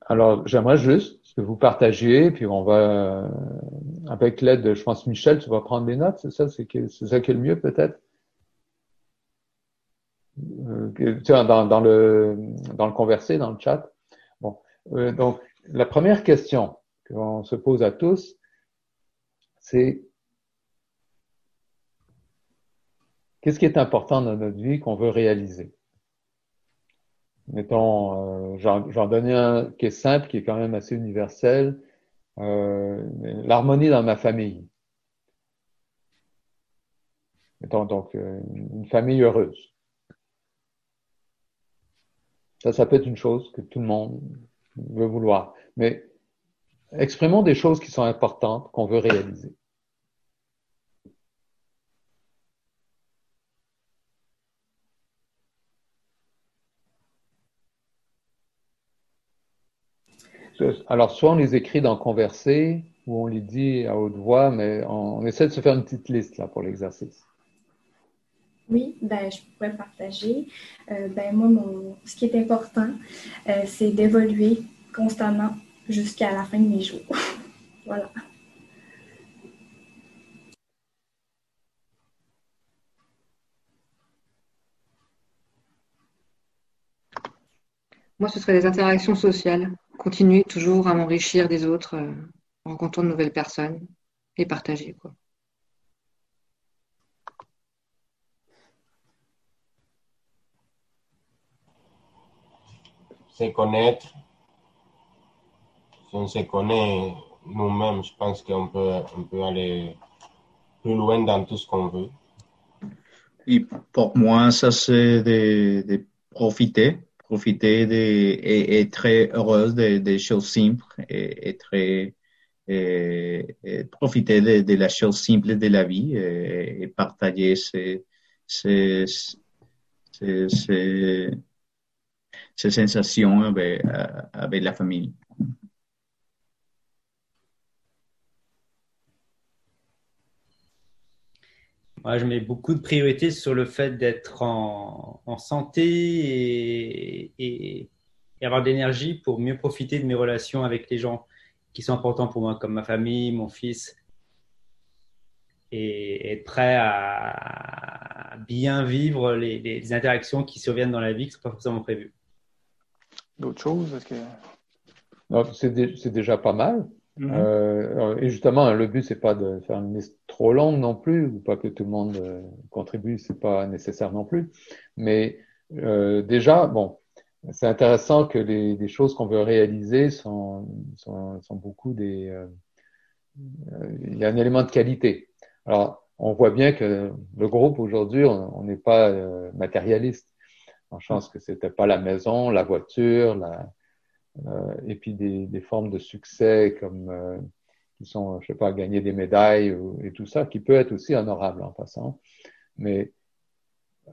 Alors, j'aimerais juste que vous partagiez, puis on va, euh, avec l'aide de, je pense, Michel, tu vas prendre des notes, c'est ça, c'est ça qui est le mieux peut-être? Euh, dans, dans, le, dans le conversé, dans le chat. Bon, euh, donc, la première question qu'on se pose à tous, c'est Qu'est-ce qui est important dans notre vie qu'on veut réaliser? Mettons, euh, j'en donne un qui est simple, qui est quand même assez universel. Euh, L'harmonie dans ma famille. Mettons donc euh, une famille heureuse. Ça, ça peut être une chose que tout le monde veut vouloir. Mais exprimons des choses qui sont importantes, qu'on veut réaliser. Alors, soit on les écrit dans Converser, ou on les dit à haute voix, mais on, essaie de se faire une petite liste là pour l'exercice. Oui, ben, je pourrais partager. Euh, ben, moi, mon, ce qui est important, euh, c'est d'évoluer constamment jusqu'à la fin de mes jours. voilà. Moi, ce serait des interactions sociales continuer toujours à m'enrichir des autres euh, en rencontrant de nouvelles personnes et partager. Quoi. Se connaître. Si on se connaît nous-mêmes, je pense qu'on peut, on peut aller plus loin dans tout ce qu'on veut. Et pour moi, ça c'est de, de profiter profiter de, et être très heureuse des de choses simples et, et très et, et profiter de, de, la chose simple de la vie et, et partager ces, ces, ces, ces sensations avec, avec la famille. Moi, je mets beaucoup de priorité sur le fait d'être en, en, santé et, et, et avoir de l'énergie pour mieux profiter de mes relations avec les gens. qui sont importants pour moi, comme ma famille, mon fils, et être prêt à bien vivre les, les interactions qui surviennent dans la vie qui ne sont pas forcément prévues. D'autres choses que... C'est déjà pas mal. Mm-hmm. euh, et justement, le but, c'est pas de faire une liste trop longue non plus, ou pas que tout le monde euh, contribue, c'est pas nécessaire non plus. Mais euh, déjà, bon, c'est intéressant que les, les choses qu'on veut réaliser sont, sont, sont beaucoup des. Euh, il y a un élément de qualité. Alors, on voit bien que le groupe aujourd'hui, on n'est pas matérialiste. En chance que c'était pas la maison, la voiture, la, et puis des, des, formes de succès comme euh, qui sont, je sais pas, gagner des médailles et tout ça, qui peut être aussi honorable en passant. Mais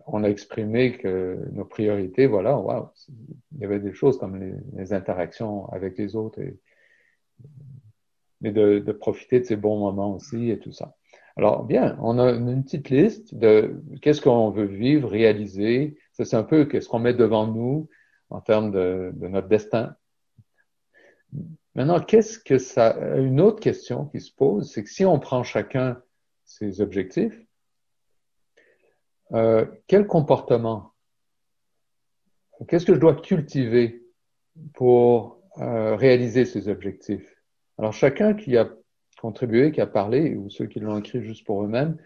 on a exprimé que nos priorités, voilà, wow, il y avait des choses comme les, interactions avec les autres et, et de, profiter de ces bons moments aussi et tout ça. Alors, bien, on a une petite liste de qu'est-ce qu'on veut vivre, réaliser. C'est un peu qu'est-ce qu'on met devant nous en termes de, de notre destin. Maintenant, qu'est-ce que ça. Une autre question qui se pose, c'est que si on prend chacun ses objectifs, euh, quel comportement, qu'est-ce que je dois cultiver pour euh, réaliser ces objectifs? Alors, chacun qui a contribué, qui a parlé, ou ceux qui l'ont écrit juste pour eux-mêmes,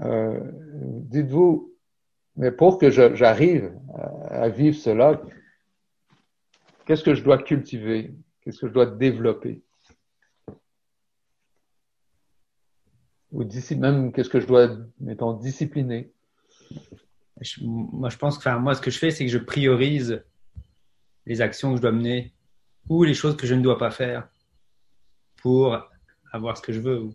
euh, dites-vous, mais pour que j'arrive à vivre cela, Qu'est-ce que je dois cultiver? Qu'est-ce que je dois développer? Ou même qu'est-ce que je dois, mettons, discipliner? Moi, je pense que, enfin, moi, ce que je fais, c'est que je priorise les actions que je dois mener ou les choses que je ne dois pas faire pour avoir ce que je veux.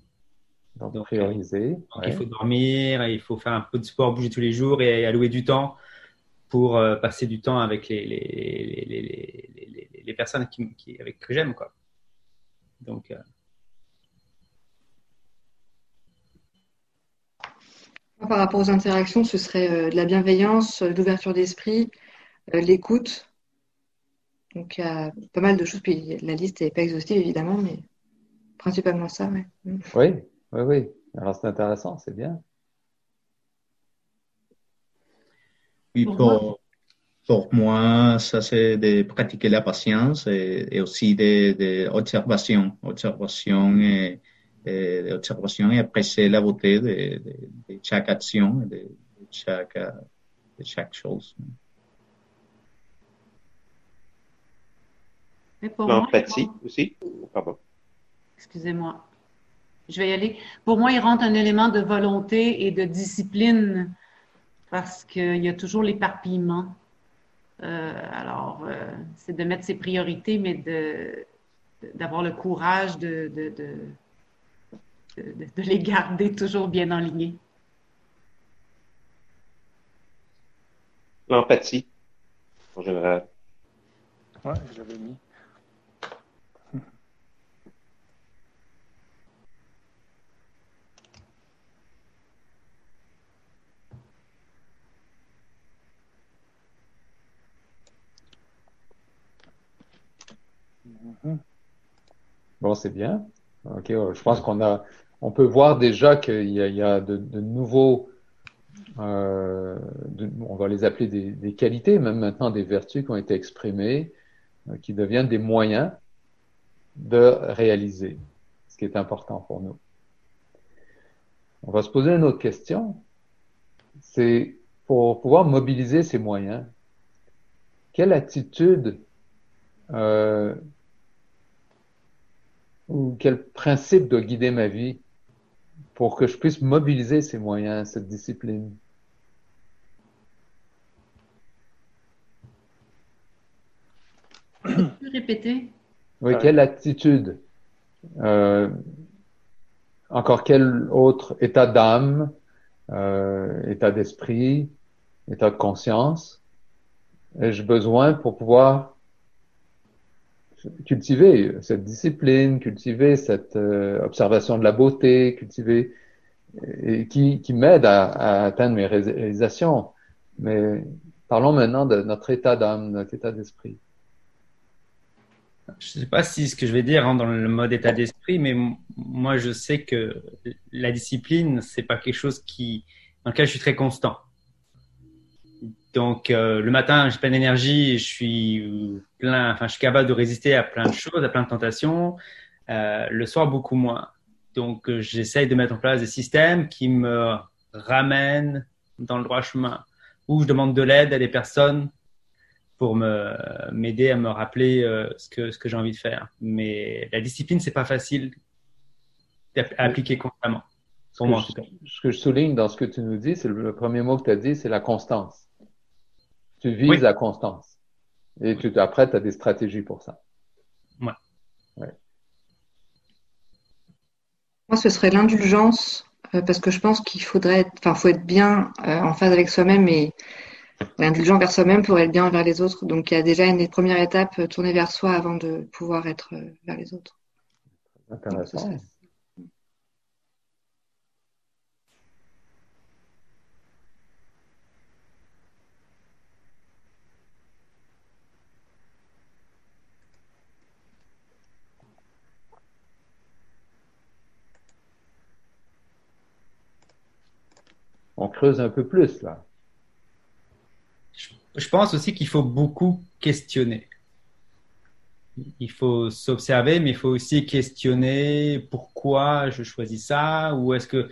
Donc, prioriser. Il faut dormir, il faut faire un peu de sport, bouger tous les jours et allouer du temps pour euh, passer du temps avec les, les, les, les personnes qui, qui, avec que j'aime. Quoi. Donc, euh... Par rapport aux interactions, ce serait euh, de la bienveillance, l'ouverture d'esprit, l'écoute. Donc, il y a pas mal de choses. Puis la liste n'est pas exhaustive, évidemment, mais principalement ça. Ouais. Oui, oui, oui. Alors, c'est intéressant, c'est bien. Oui, pour, pour moi, ça c'est de pratiquer la patience et, et aussi de, de observation, observation et, et, observation et apprécier la beauté de, de, de chaque action, de, de, chaque, de chaque chose. L'empathie aussi, pardon. Excusez-moi. Je vais y aller. Pour moi, il rentre un élément de volonté et de discipline parce qu'il y a toujours l'éparpillement. Euh, alors, euh, c'est de mettre ses priorités, mais de, d'avoir le courage de, de, de, de, les garder toujours bien alignés. L'empathie, en général. Oui, je l'avais mis. Bon, c'est bien. Ok, je pense qu'on a, on peut voir déjà qu'il y a, de, nouveaux, euh, on va les appeler des, des, qualités, même maintenant des vertus qui ont été exprimées, euh, qui deviennent des moyens de réaliser ce qui est important pour nous. On va se poser une autre question. C'est pour pouvoir mobiliser ces moyens, quelle attitude euh, ou quel principe doit guider ma vie pour que je puisse mobiliser ces moyens, cette discipline? répéter? Oui, quelle attitude? Euh, encore quel autre état d'âme, euh, état d'esprit, état de conscience ai-je besoin pour pouvoir cultiver cette discipline, cultiver cette euh, observation de la beauté, cultiver et qui, m'aide à, à, atteindre mes réalisations. Mais parlons maintenant de notre état d'âme, notre état d'esprit. Je ne sais pas si ce que je vais dire rentre dans le mode état d'esprit, mais moi, je sais que la discipline, c'est pas quelque chose qui, dans lequel je suis très constant. Donc, euh, le matin, j'ai plein d'énergie, je suis plein, enfin, je suis capable de résister à plein de choses, à plein de tentations. Euh, le soir, beaucoup moins. Donc, euh, j'essaye de mettre en place des systèmes qui me ramènent dans le droit chemin, où je demande de l'aide à des personnes pour me m'aider à me rappeler euh, ce que ce que j'ai envie de faire. Mais la discipline, c'est pas facile à appliquer constamment. Pour moi, ce que je souligne dans ce que tu nous dis, c'est le, premier mot que tu as dit, c'est la constance. Tu vises la constance. Et tu, après, tu as des stratégies pour ça. Ouais. ouais. Moi, ce serait l'indulgence, euh, parce que je pense qu'il faudrait, être, enfin, faut être bien euh, en phase avec soi-même et indulgent vers soi-même pour être bien vers les autres. Donc, il y a déjà une première étape, euh, tourner vers soi avant de pouvoir être vers les autres. Intéressant. On creuse un peu plus là. Je pense aussi qu'il faut beaucoup questionner. Il faut s'observer, mais il faut aussi questionner pourquoi je choisis ça, ou est-ce que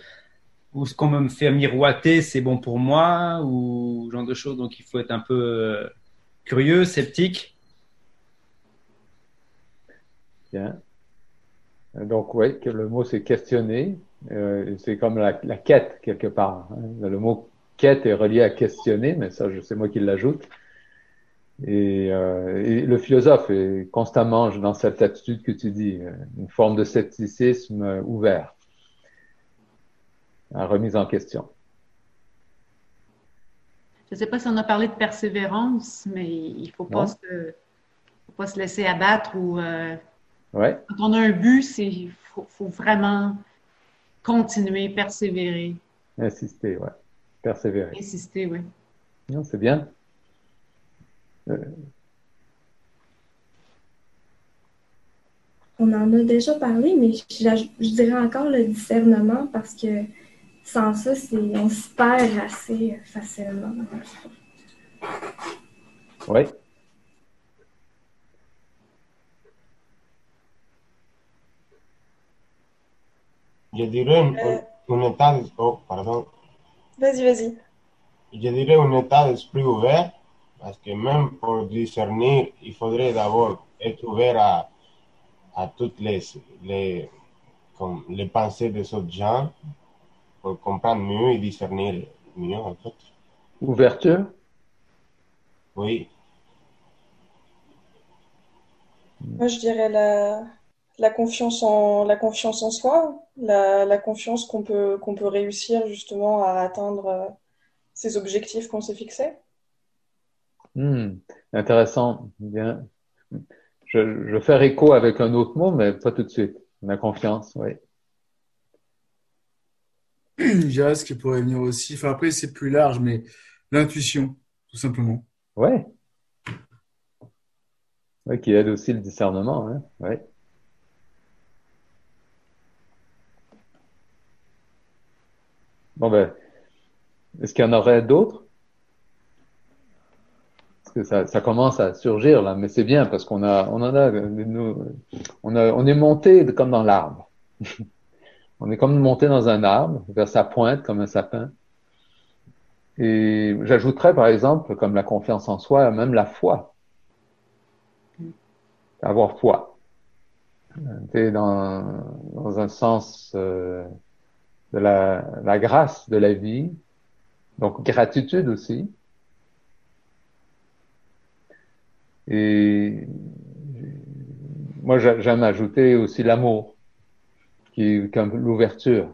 ou ce qu'on me fait miroiter, c'est bon pour moi, ou ce genre de choses. Donc il faut être un peu euh, curieux, sceptique. Bien. Donc oui, le mot c'est questionner. Euh, c'est comme la, quête quelque part. Hein. Le mot quête est relié à questionner, mais ça, c'est moi qui l'ajoute. Et, euh, et, le philosophe est constamment dans cette attitude que tu dis, euh, une forme de scepticisme ouvert, à remise en question. Je ne sais pas si on a parlé de persévérance, mais il ne faut, pas se, faut pas se laisser abattre ou. Euh, ouais. Quand on a un but, il faut, faut, vraiment continuer, persévérer. Insister, ouais. Persévérer. Insister, oui. Non, c'est bien. Euh. On en a déjà parlé, mais je, dirais encore le discernement parce que sans ça, on se perd assez facilement. Oui. Je dirais un, état d'esprit. Oh, pardon. Vas-y, vas-y. Je dirais un état d'esprit ouvert, parce que même pour discerner, il faudrait d'abord être ouvert à, à toutes les, les, comme les pensées des autres gens pour comprendre mieux et discerner mieux, en fait. Ouverture? Oui. Moi, je dirais la, la confiance en la confiance en soi, la, la confiance qu'on peut qu'on peut réussir justement à atteindre euh, ces objectifs qu'on s'est fixés. Hmm, intéressant, bien. Je, je vais faire écho avec un autre mot, mais pas tout de suite. La confiance, oui. Je dirais ce qui pourrait venir aussi. Enfin, après, c'est plus large, mais l'intuition, tout simplement. Ouais. ouais. Qui aide aussi le discernement, hein. Ouais. Bon ben, est-ce qu'il y en aurait d'autres? Parce que ça, ça, commence à surgir là, mais c'est bien parce qu'on a, on en a, on a, on est monté comme dans l'arbre. on est comme monté dans un arbre vers sa pointe comme un sapin. Et j'ajouterais par exemple, comme la confiance en soi, même la foi. Avoir foi. Dans, dans un sens euh, de la, grâce de la vie, donc gratitude aussi. Et moi, j'aime ajouter aussi l'amour, qui est comme l'ouverture.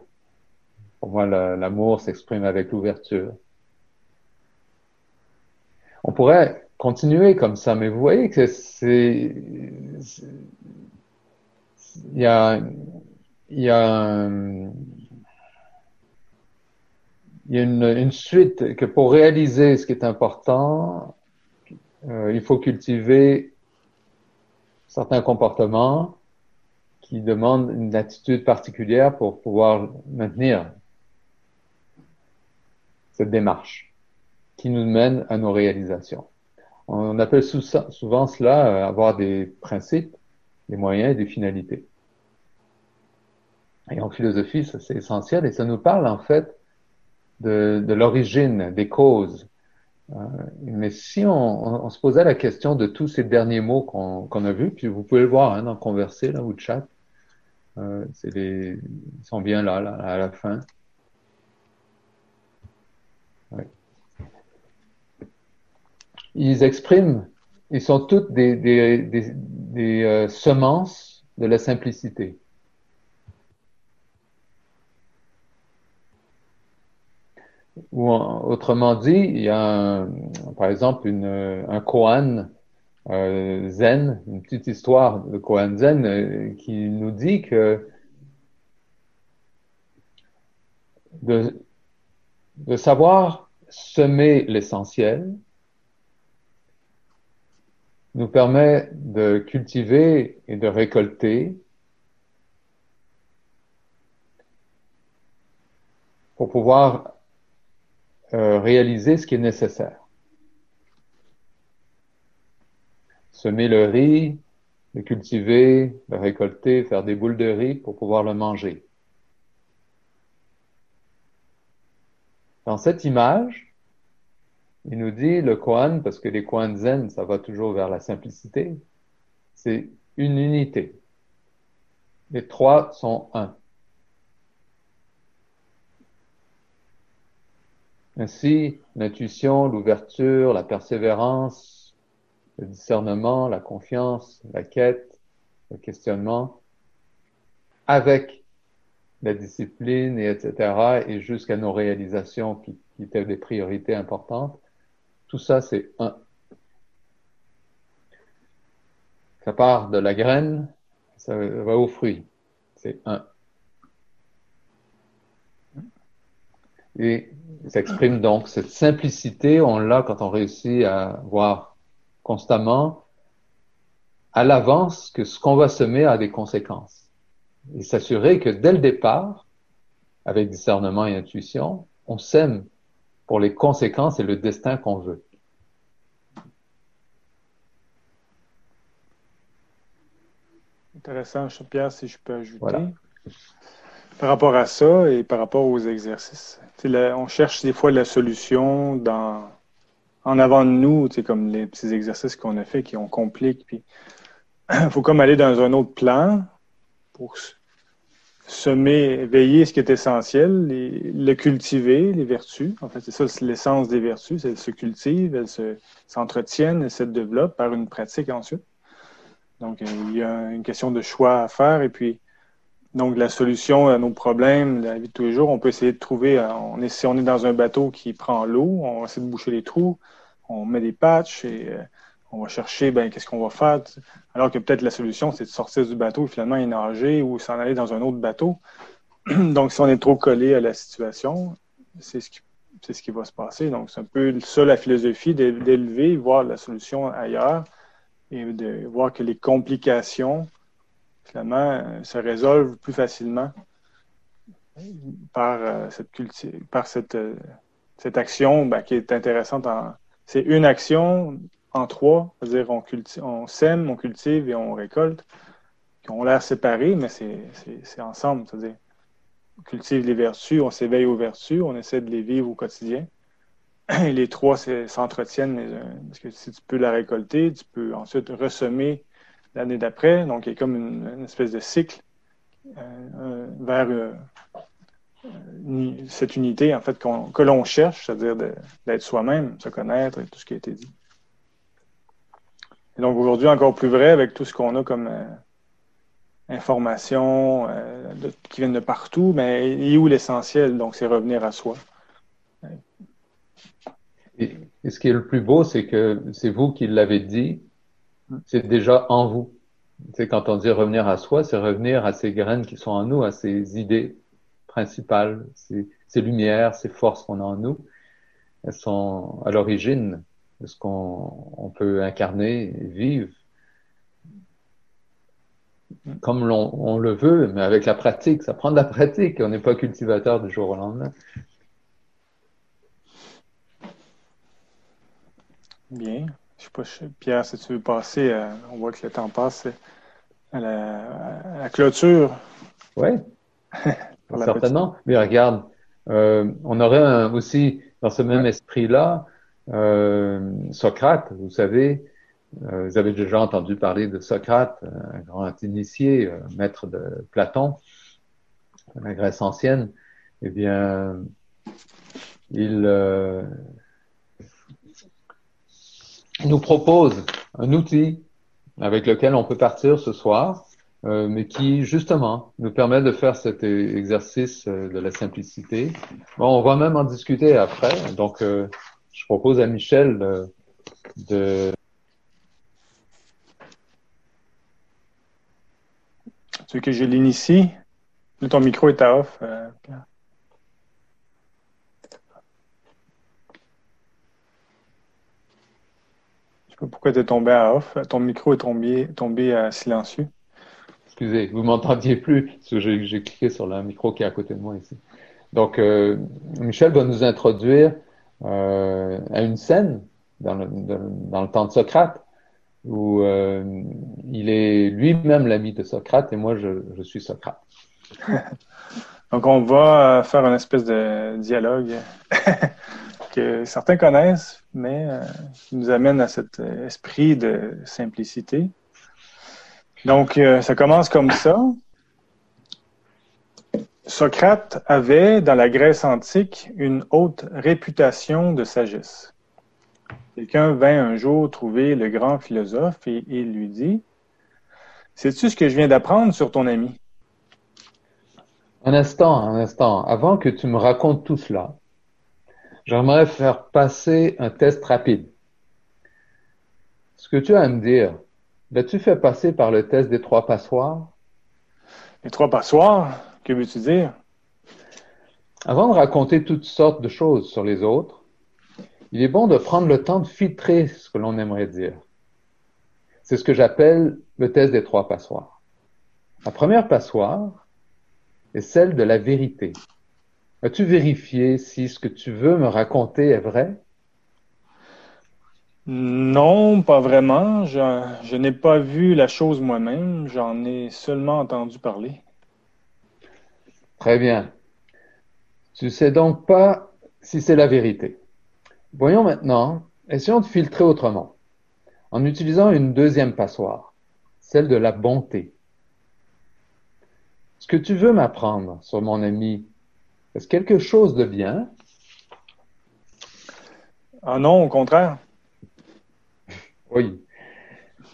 Pour moi, l'amour s'exprime avec l'ouverture. On pourrait continuer comme ça, mais vous voyez que c'est, il y a, il y a il y a une, une, suite que pour réaliser ce qui est important, euh, il faut cultiver certains comportements qui demandent une attitude particulière pour pouvoir maintenir cette démarche qui nous mène à nos réalisations. On appelle souvent cela euh, avoir des principes, des moyens et des finalités. Et en philosophie, ça c'est essentiel et ça nous parle en fait de, l'origine, des causes. Euh, mais si on, se posait la question de tous ces derniers mots qu'on a vus, puis vous pouvez le voir hein, dans Converser là, ou le chat, euh, les, ils sont bien là, là à la fin. Ils expriment, ils sont toutes des euh, semences de la simplicité. Ou autrement dit, il y a un, par exemple une, un koan euh, zen, une petite histoire de koan zen euh, qui nous dit que de, de savoir semer l'essentiel nous permet de cultiver et de récolter pour pouvoir euh, réaliser ce qui est nécessaire. Semer le riz, le cultiver, le récolter, faire des boules de riz pour pouvoir le manger. Dans cette image, il nous dit le koan, parce que les koans zen, ça va toujours vers la simplicité, c'est une unité. Les trois sont un. Ainsi, l'intuition, l'ouverture, la persévérance, le discernement, la confiance, la quête, le questionnement, avec la discipline, et etc., et jusqu'à nos réalisations qui, étaient des priorités importantes, tout ça, c'est un. Ça part de la graine, ça va au fruit. C'est un. Et s'exprime donc cette simplicité, on l'a quand on réussit à voir constamment à l'avance que ce qu'on va semer a des conséquences. Et s'assurer que dès le départ, avec discernement et intuition, on sème pour les conséquences et le destin qu'on veut. Intéressant, Pierre, si je peux ajouter. Par rapport à ça et par rapport aux exercices, on cherche des fois la solution dans, en avant de nous, comme les petits exercices qu'on a fait qui on complique. Puis il faut comme aller dans un autre plan pour semer, veiller ce qui est essentiel, le cultiver, les vertus. En fait, c'est ça l'essence des vertus, elles se cultivent, elles s'entretiennent, elles se développent par une pratique ensuite. Donc, il y a une question de choix à faire et puis donc, la solution à nos problèmes de la vie de tous les jours, on peut essayer de trouver, euh, on est, si on est dans un bateau qui prend l'eau, on va essayer de boucher les trous, on met des patchs et euh, on va chercher, ben, qu'est-ce qu'on va faire? Alors que peut-être la solution, c'est de sortir du bateau et finalement y nager ou s'en aller dans un autre bateau. Donc, si on est trop collé à la situation, c'est ce qui, c'est ce qui va se passer. Donc, c'est un peu ça la philosophie d'élever, voir la solution ailleurs et de voir que les complications finalement, euh, se résolvent plus facilement par euh, cette, par cette, euh, cette action ben, qui est intéressante. C'est une action en trois, c'est-à-dire on, on sème, on cultive et on récolte, qui ont l'air séparés, mais c'est ensemble, c'est-à-dire on cultive les vertus, on s'éveille aux vertus, on essaie de les vivre au quotidien. Les trois s'entretiennent, parce que si tu peux la récolter, tu peux ensuite ressemer l'année d'après. Donc, il y a comme une, espèce de cycle euh, euh, vers euh, cette unité, en fait, que l'on cherche, c'est-à-dire d'être soi-même, se connaître et tout ce qui a été dit. Et donc, aujourd'hui, encore plus vrai avec tout ce qu'on a comme information qui viennent de partout, mais est où l'essentiel? Donc, c'est revenir à soi. Et, et, ce qui est le plus beau, c'est que c'est vous qui l'avez dit, c'est déjà en vous. C'est quand on dit revenir à soi, c'est revenir à ces graines qui sont en nous, à ces idées principales, ces, ces lumières, ces forces qu'on a en nous. Elles sont à l'origine de ce qu'on on peut incarner et vivre. comme on le veut, mais avec la pratique. Ça prend de la pratique. On n'est pas cultivateur du jour au lendemain. Bien. Je sais pas, Pierre, si tu veux passer, euh, on voit que le temps passe à la, clôture. Oui, certainement. Mais regarde, euh, on aurait aussi, dans ce même esprit-là, euh, Socrate, vous savez, vous avez déjà entendu parler de Socrate, un grand initié, maître de Platon, la Grèce ancienne. Eh bien, il nous propose un outil avec lequel on peut partir ce soir, euh, mais qui justement nous permet de faire cet exercice euh, de la simplicité. On va même en discuter après. Donc, euh, je propose à Michel de Tu veux que je l'initie? Ton micro est à off. Pourquoi tu es tombé à off? Ton micro est tombé, tombé à silencieux. Excusez, vous m'entendiez plus parce que j'ai cliqué sur le micro qui est à côté de moi ici. Donc, euh, Michel va nous introduire euh, à une scène dans le, dans le temps de Socrate où euh, il est lui-même l'ami de Socrate et moi, je, je suis Socrate. Donc, on va faire une espèce de dialogue que certains connaissent, mais euh, qui nous amène à cet esprit de simplicité. Donc, euh, ça commence comme ça. Socrate avait, dans la Grèce antique, une haute réputation de sagesse. Quelqu'un vint un jour trouver le grand philosophe et il lui dit Sais-tu ce que je viens d'apprendre sur ton ami Un instant, un instant. Avant que tu me racontes tout cela, J'aimerais faire passer un test rapide. Ce que tu as à me dire, l'as-tu fait passer par le test des trois passoires? Les trois passoires? Que veux-tu dire? Avant de raconter toutes sortes de choses sur les autres, il est bon de prendre le temps de filtrer ce que l'on aimerait dire. C'est ce que j'appelle le test des trois passoires. La première passoire est celle de la vérité. As-tu vérifié si ce que tu veux me raconter est vrai? Non, pas vraiment. Je, n'ai pas vu la chose moi-même. J'en ai seulement entendu parler. Très bien. Tu sais donc pas si c'est la vérité. Voyons maintenant, essayons de filtrer autrement, en utilisant une deuxième passoire, celle de la bonté. Ce que tu veux m'apprendre sur mon ami est-ce quelque chose de bien? Ah non, au contraire. Oui.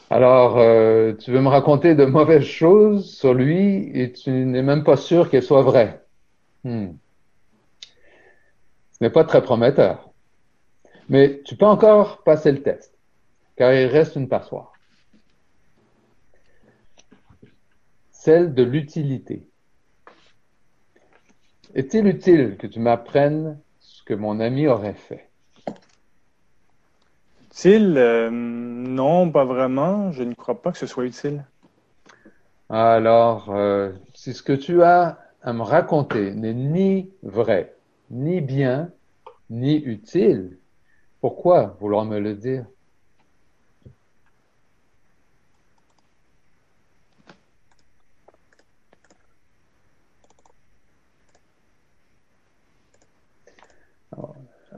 Alors, euh, tu veux me raconter de mauvaises choses sur lui et tu n'es même pas sûr qu'elles soient vraies? Hmm. Ce n'est pas très prometteur. Mais tu peux encore passer le test, car il reste une passoire. Celle de l'utilité. Est-il utile que tu m'apprennes ce que mon ami aurait fait? Utile? Euh, non, pas vraiment. Je ne crois pas que ce soit utile. Alors, euh, si ce que tu as à me raconter n'est ni vrai, ni bien, ni utile, pourquoi vouloir me le dire?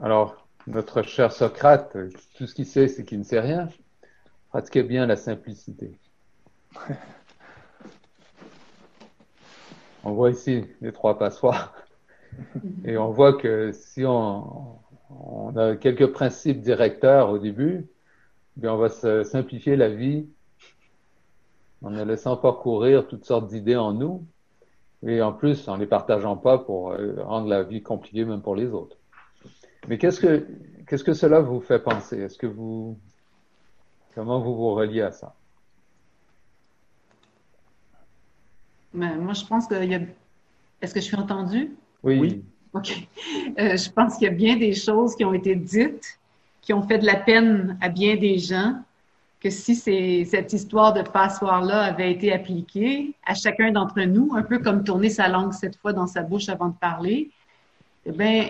Alors, notre cher Socrate, tout ce qu'il sait, c'est qu'il ne sait rien. Pratiquez bien la simplicité. On voit ici les trois passoires. Et on voit que si on, a quelques principes directeurs au début, bien on va se simplifier la vie en ne laissant pas courir toutes sortes d'idées en nous. Et en plus, en les partageant pas pour euh, rendre la vie compliquée même pour les autres. Mais qu'est-ce que, qu'est-ce que cela vous fait penser? Est-ce que vous, comment vous vous reliez à ça? Ben, moi, je pense qu'il y a. Est-ce que je suis entendue? Oui. OK. Euh, je pense qu'il y a bien des choses qui ont été dites, qui ont fait de la peine à bien des gens, que si cette histoire de passoire-là avait été appliquée à chacun d'entre nous, un peu comme tourner sa langue cette fois dans sa bouche avant de parler, eh bien,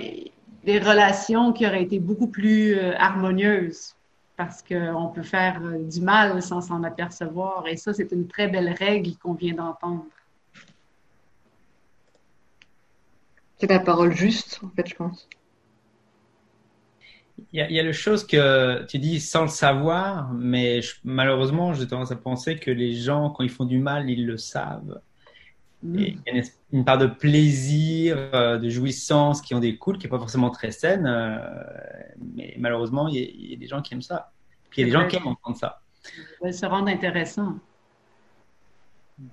des relations qui auraient été beaucoup plus euh, harmonieuses parce qu'on peut faire euh, du mal sans s'en apercevoir. Et ça, c'est une très belle règle qu'on vient d'entendre. C'est la parole juste, en fait, je pense. Il y, a, il y a le chose que tu dis sans le savoir, mais malheureusement, j'ai tendance à penser que les gens, quand ils font du mal, ils le savent. Mm. Et il y a une, part de plaisir, euh, de jouissance qui en découle, qui n'est pas forcément très saine, euh, mais malheureusement, il y, a, des gens qui aiment ça. Puis il y a des gens qui aiment entendre ça. Ça se rendre intéressant.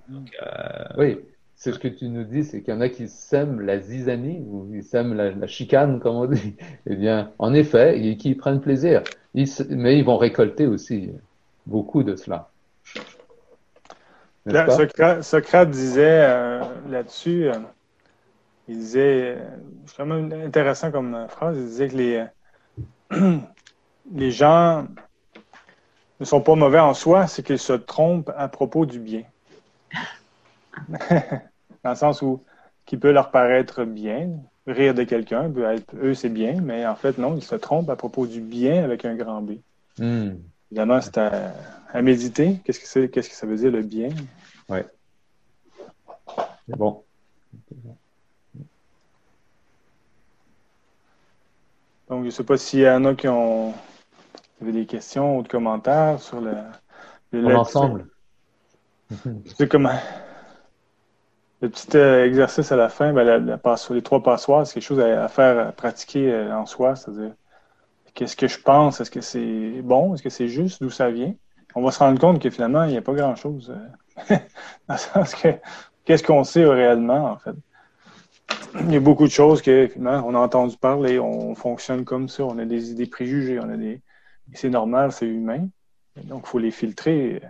Donc, euh, Oui, c'est ce que tu nous dis, c'est qu'il y en a qui sèment la zizanie ou ils sèment la, chicane, comme on dit. Eh bien, en effet, et qui prennent plaisir. mais ils vont récolter aussi beaucoup de cela. Socrate, disait euh, là-dessus, euh, il disait, euh, c'est quand même intéressant comme phrase, il disait que les, les gens ne sont pas mauvais en soi, c'est qu'ils se trompent à propos du bien. dans le sens où qui peut leur paraître bien, rire de quelqu'un, eux c'est bien, mais en fait non, ils se trompent à propos du bien avec un grand B. Hmm. Évidemment, c'est à, méditer. Qu'est-ce que c'est, qu'est-ce que ça veut dire le bien? Oui. C'est bon. Donc, je ne sais pas s'il y en a qui ont des questions ou des commentaires sur le, l'ensemble. C'est comment le petit euh, exercice à la fin, ben, la, les trois passoires, c'est quelque chose à, faire, à pratiquer euh, en soi. C'est-à-dire, qu'est-ce que je pense? Est-ce que c'est bon? Est-ce que c'est juste? D'où ça vient? On va se rendre compte que finalement, il n'y a pas grand-chose. Euh, dans le sens que, qu'est-ce qu'on sait réellement, en fait? Il y a beaucoup de choses que, finalement, on a entendu parler, on fonctionne comme ça, on a des idées préjugées, on a des. C'est normal, c'est humain. donc, il faut les filtrer.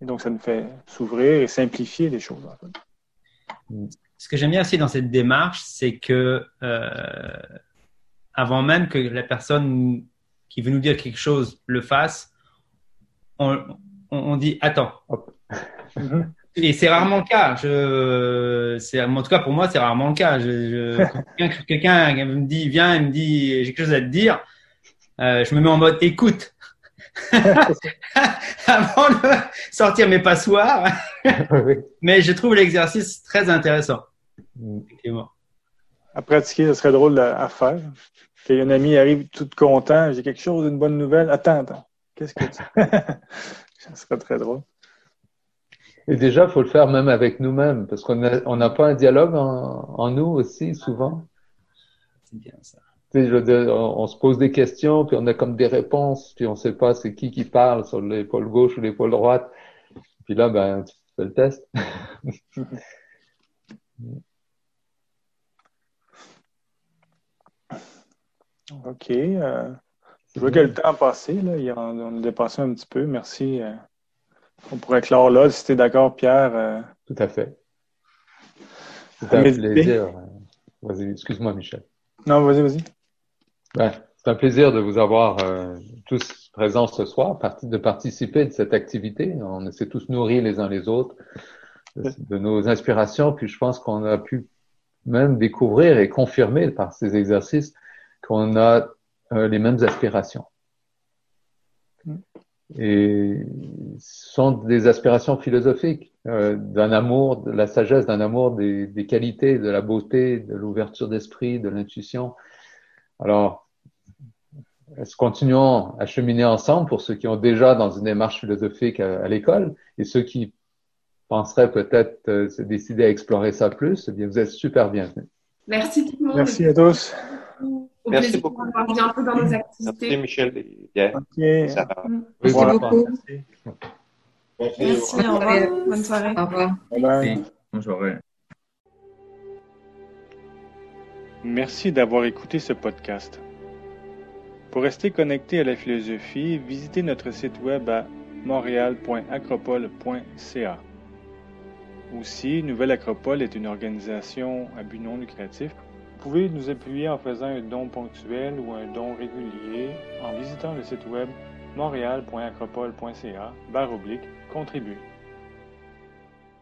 Et donc, ça nous fait s'ouvrir et simplifier les choses, en fait. Ce que j'aime bien aussi dans cette démarche, c'est que euh, avant même que la personne qui veut nous dire quelque chose le fasse, on, on, dit attends. Et c'est rarement le cas. Je, c'est, en tout cas, pour moi, c'est rarement le cas. Je, je, quelqu'un, me dit, viens, il me dit, j'ai quelque chose à te dire, euh, je me mets en mode écoute. avant de sortir mes passoires. Mais je trouve l'exercice très intéressant. Mm. À pratiquer, ce serait drôle à, faire. Qu'un ami arrive tout content, j'ai quelque chose, une bonne nouvelle. Attends, attends. Qu'est-ce que tu. ça serait très drôle. Et déjà, il faut le faire même avec nous-mêmes, parce qu'on n'a on pas un dialogue en, en nous aussi, souvent. C'est bien ça on se pose des questions, puis on a comme des réponses, puis on ne sait pas c'est qui qui parle sur l'épaule gauche ou l'épaule droite. Puis là, ben, tu fais le test. OK. Euh, je vois que le temps a passé. Là. On a dépassé un petit peu. Merci. Euh, on pourrait clore là, si tu es d'accord, Pierre. Euh. Tout à fait. C'est un plaisir. Vas-y, excuse-moi, Michel. Non, vas-y, vas-y. Ben, c'est un plaisir de vous avoir euh, tous présents ce soir, de participer de cette activité. On s'est tous nourris les uns les autres de, nos inspirations, puis je pense qu'on a pu même découvrir et confirmer par ces exercices qu'on a euh, les mêmes aspirations. Mm. Et ce sont des aspirations philosophiques, euh, d'un amour, de la sagesse, d'un amour des, des, qualités, de la beauté, de l'ouverture d'esprit, de l'intuition. Alors, continuons à cheminer ensemble pour ceux qui ont déjà dans une démarche philosophique à, l'école et ceux qui penseraient peut-être euh, se décider à explorer ça plus, eh bien, vous êtes super bienvenus. Merci tout le monde. Merci à tous. Au Merci beaucoup. un peu dans nos activités. Merci Michel et. Okay. Merci beaucoup. Merci. Merci. Au revoir. Bonne soirée. Au revoir. Bonne soirée. Merci d'avoir écouté ce podcast. Pour rester connecté à la philosophie, visitez notre site web à montréal.acropole.ca. Aussi, Nouvelle Acropole est une organisation à but non lucratif. Vous pouvez nous appuyer en faisant un don ponctuel ou un don régulier en visitant le site web montréal.acropole.ca contribuer.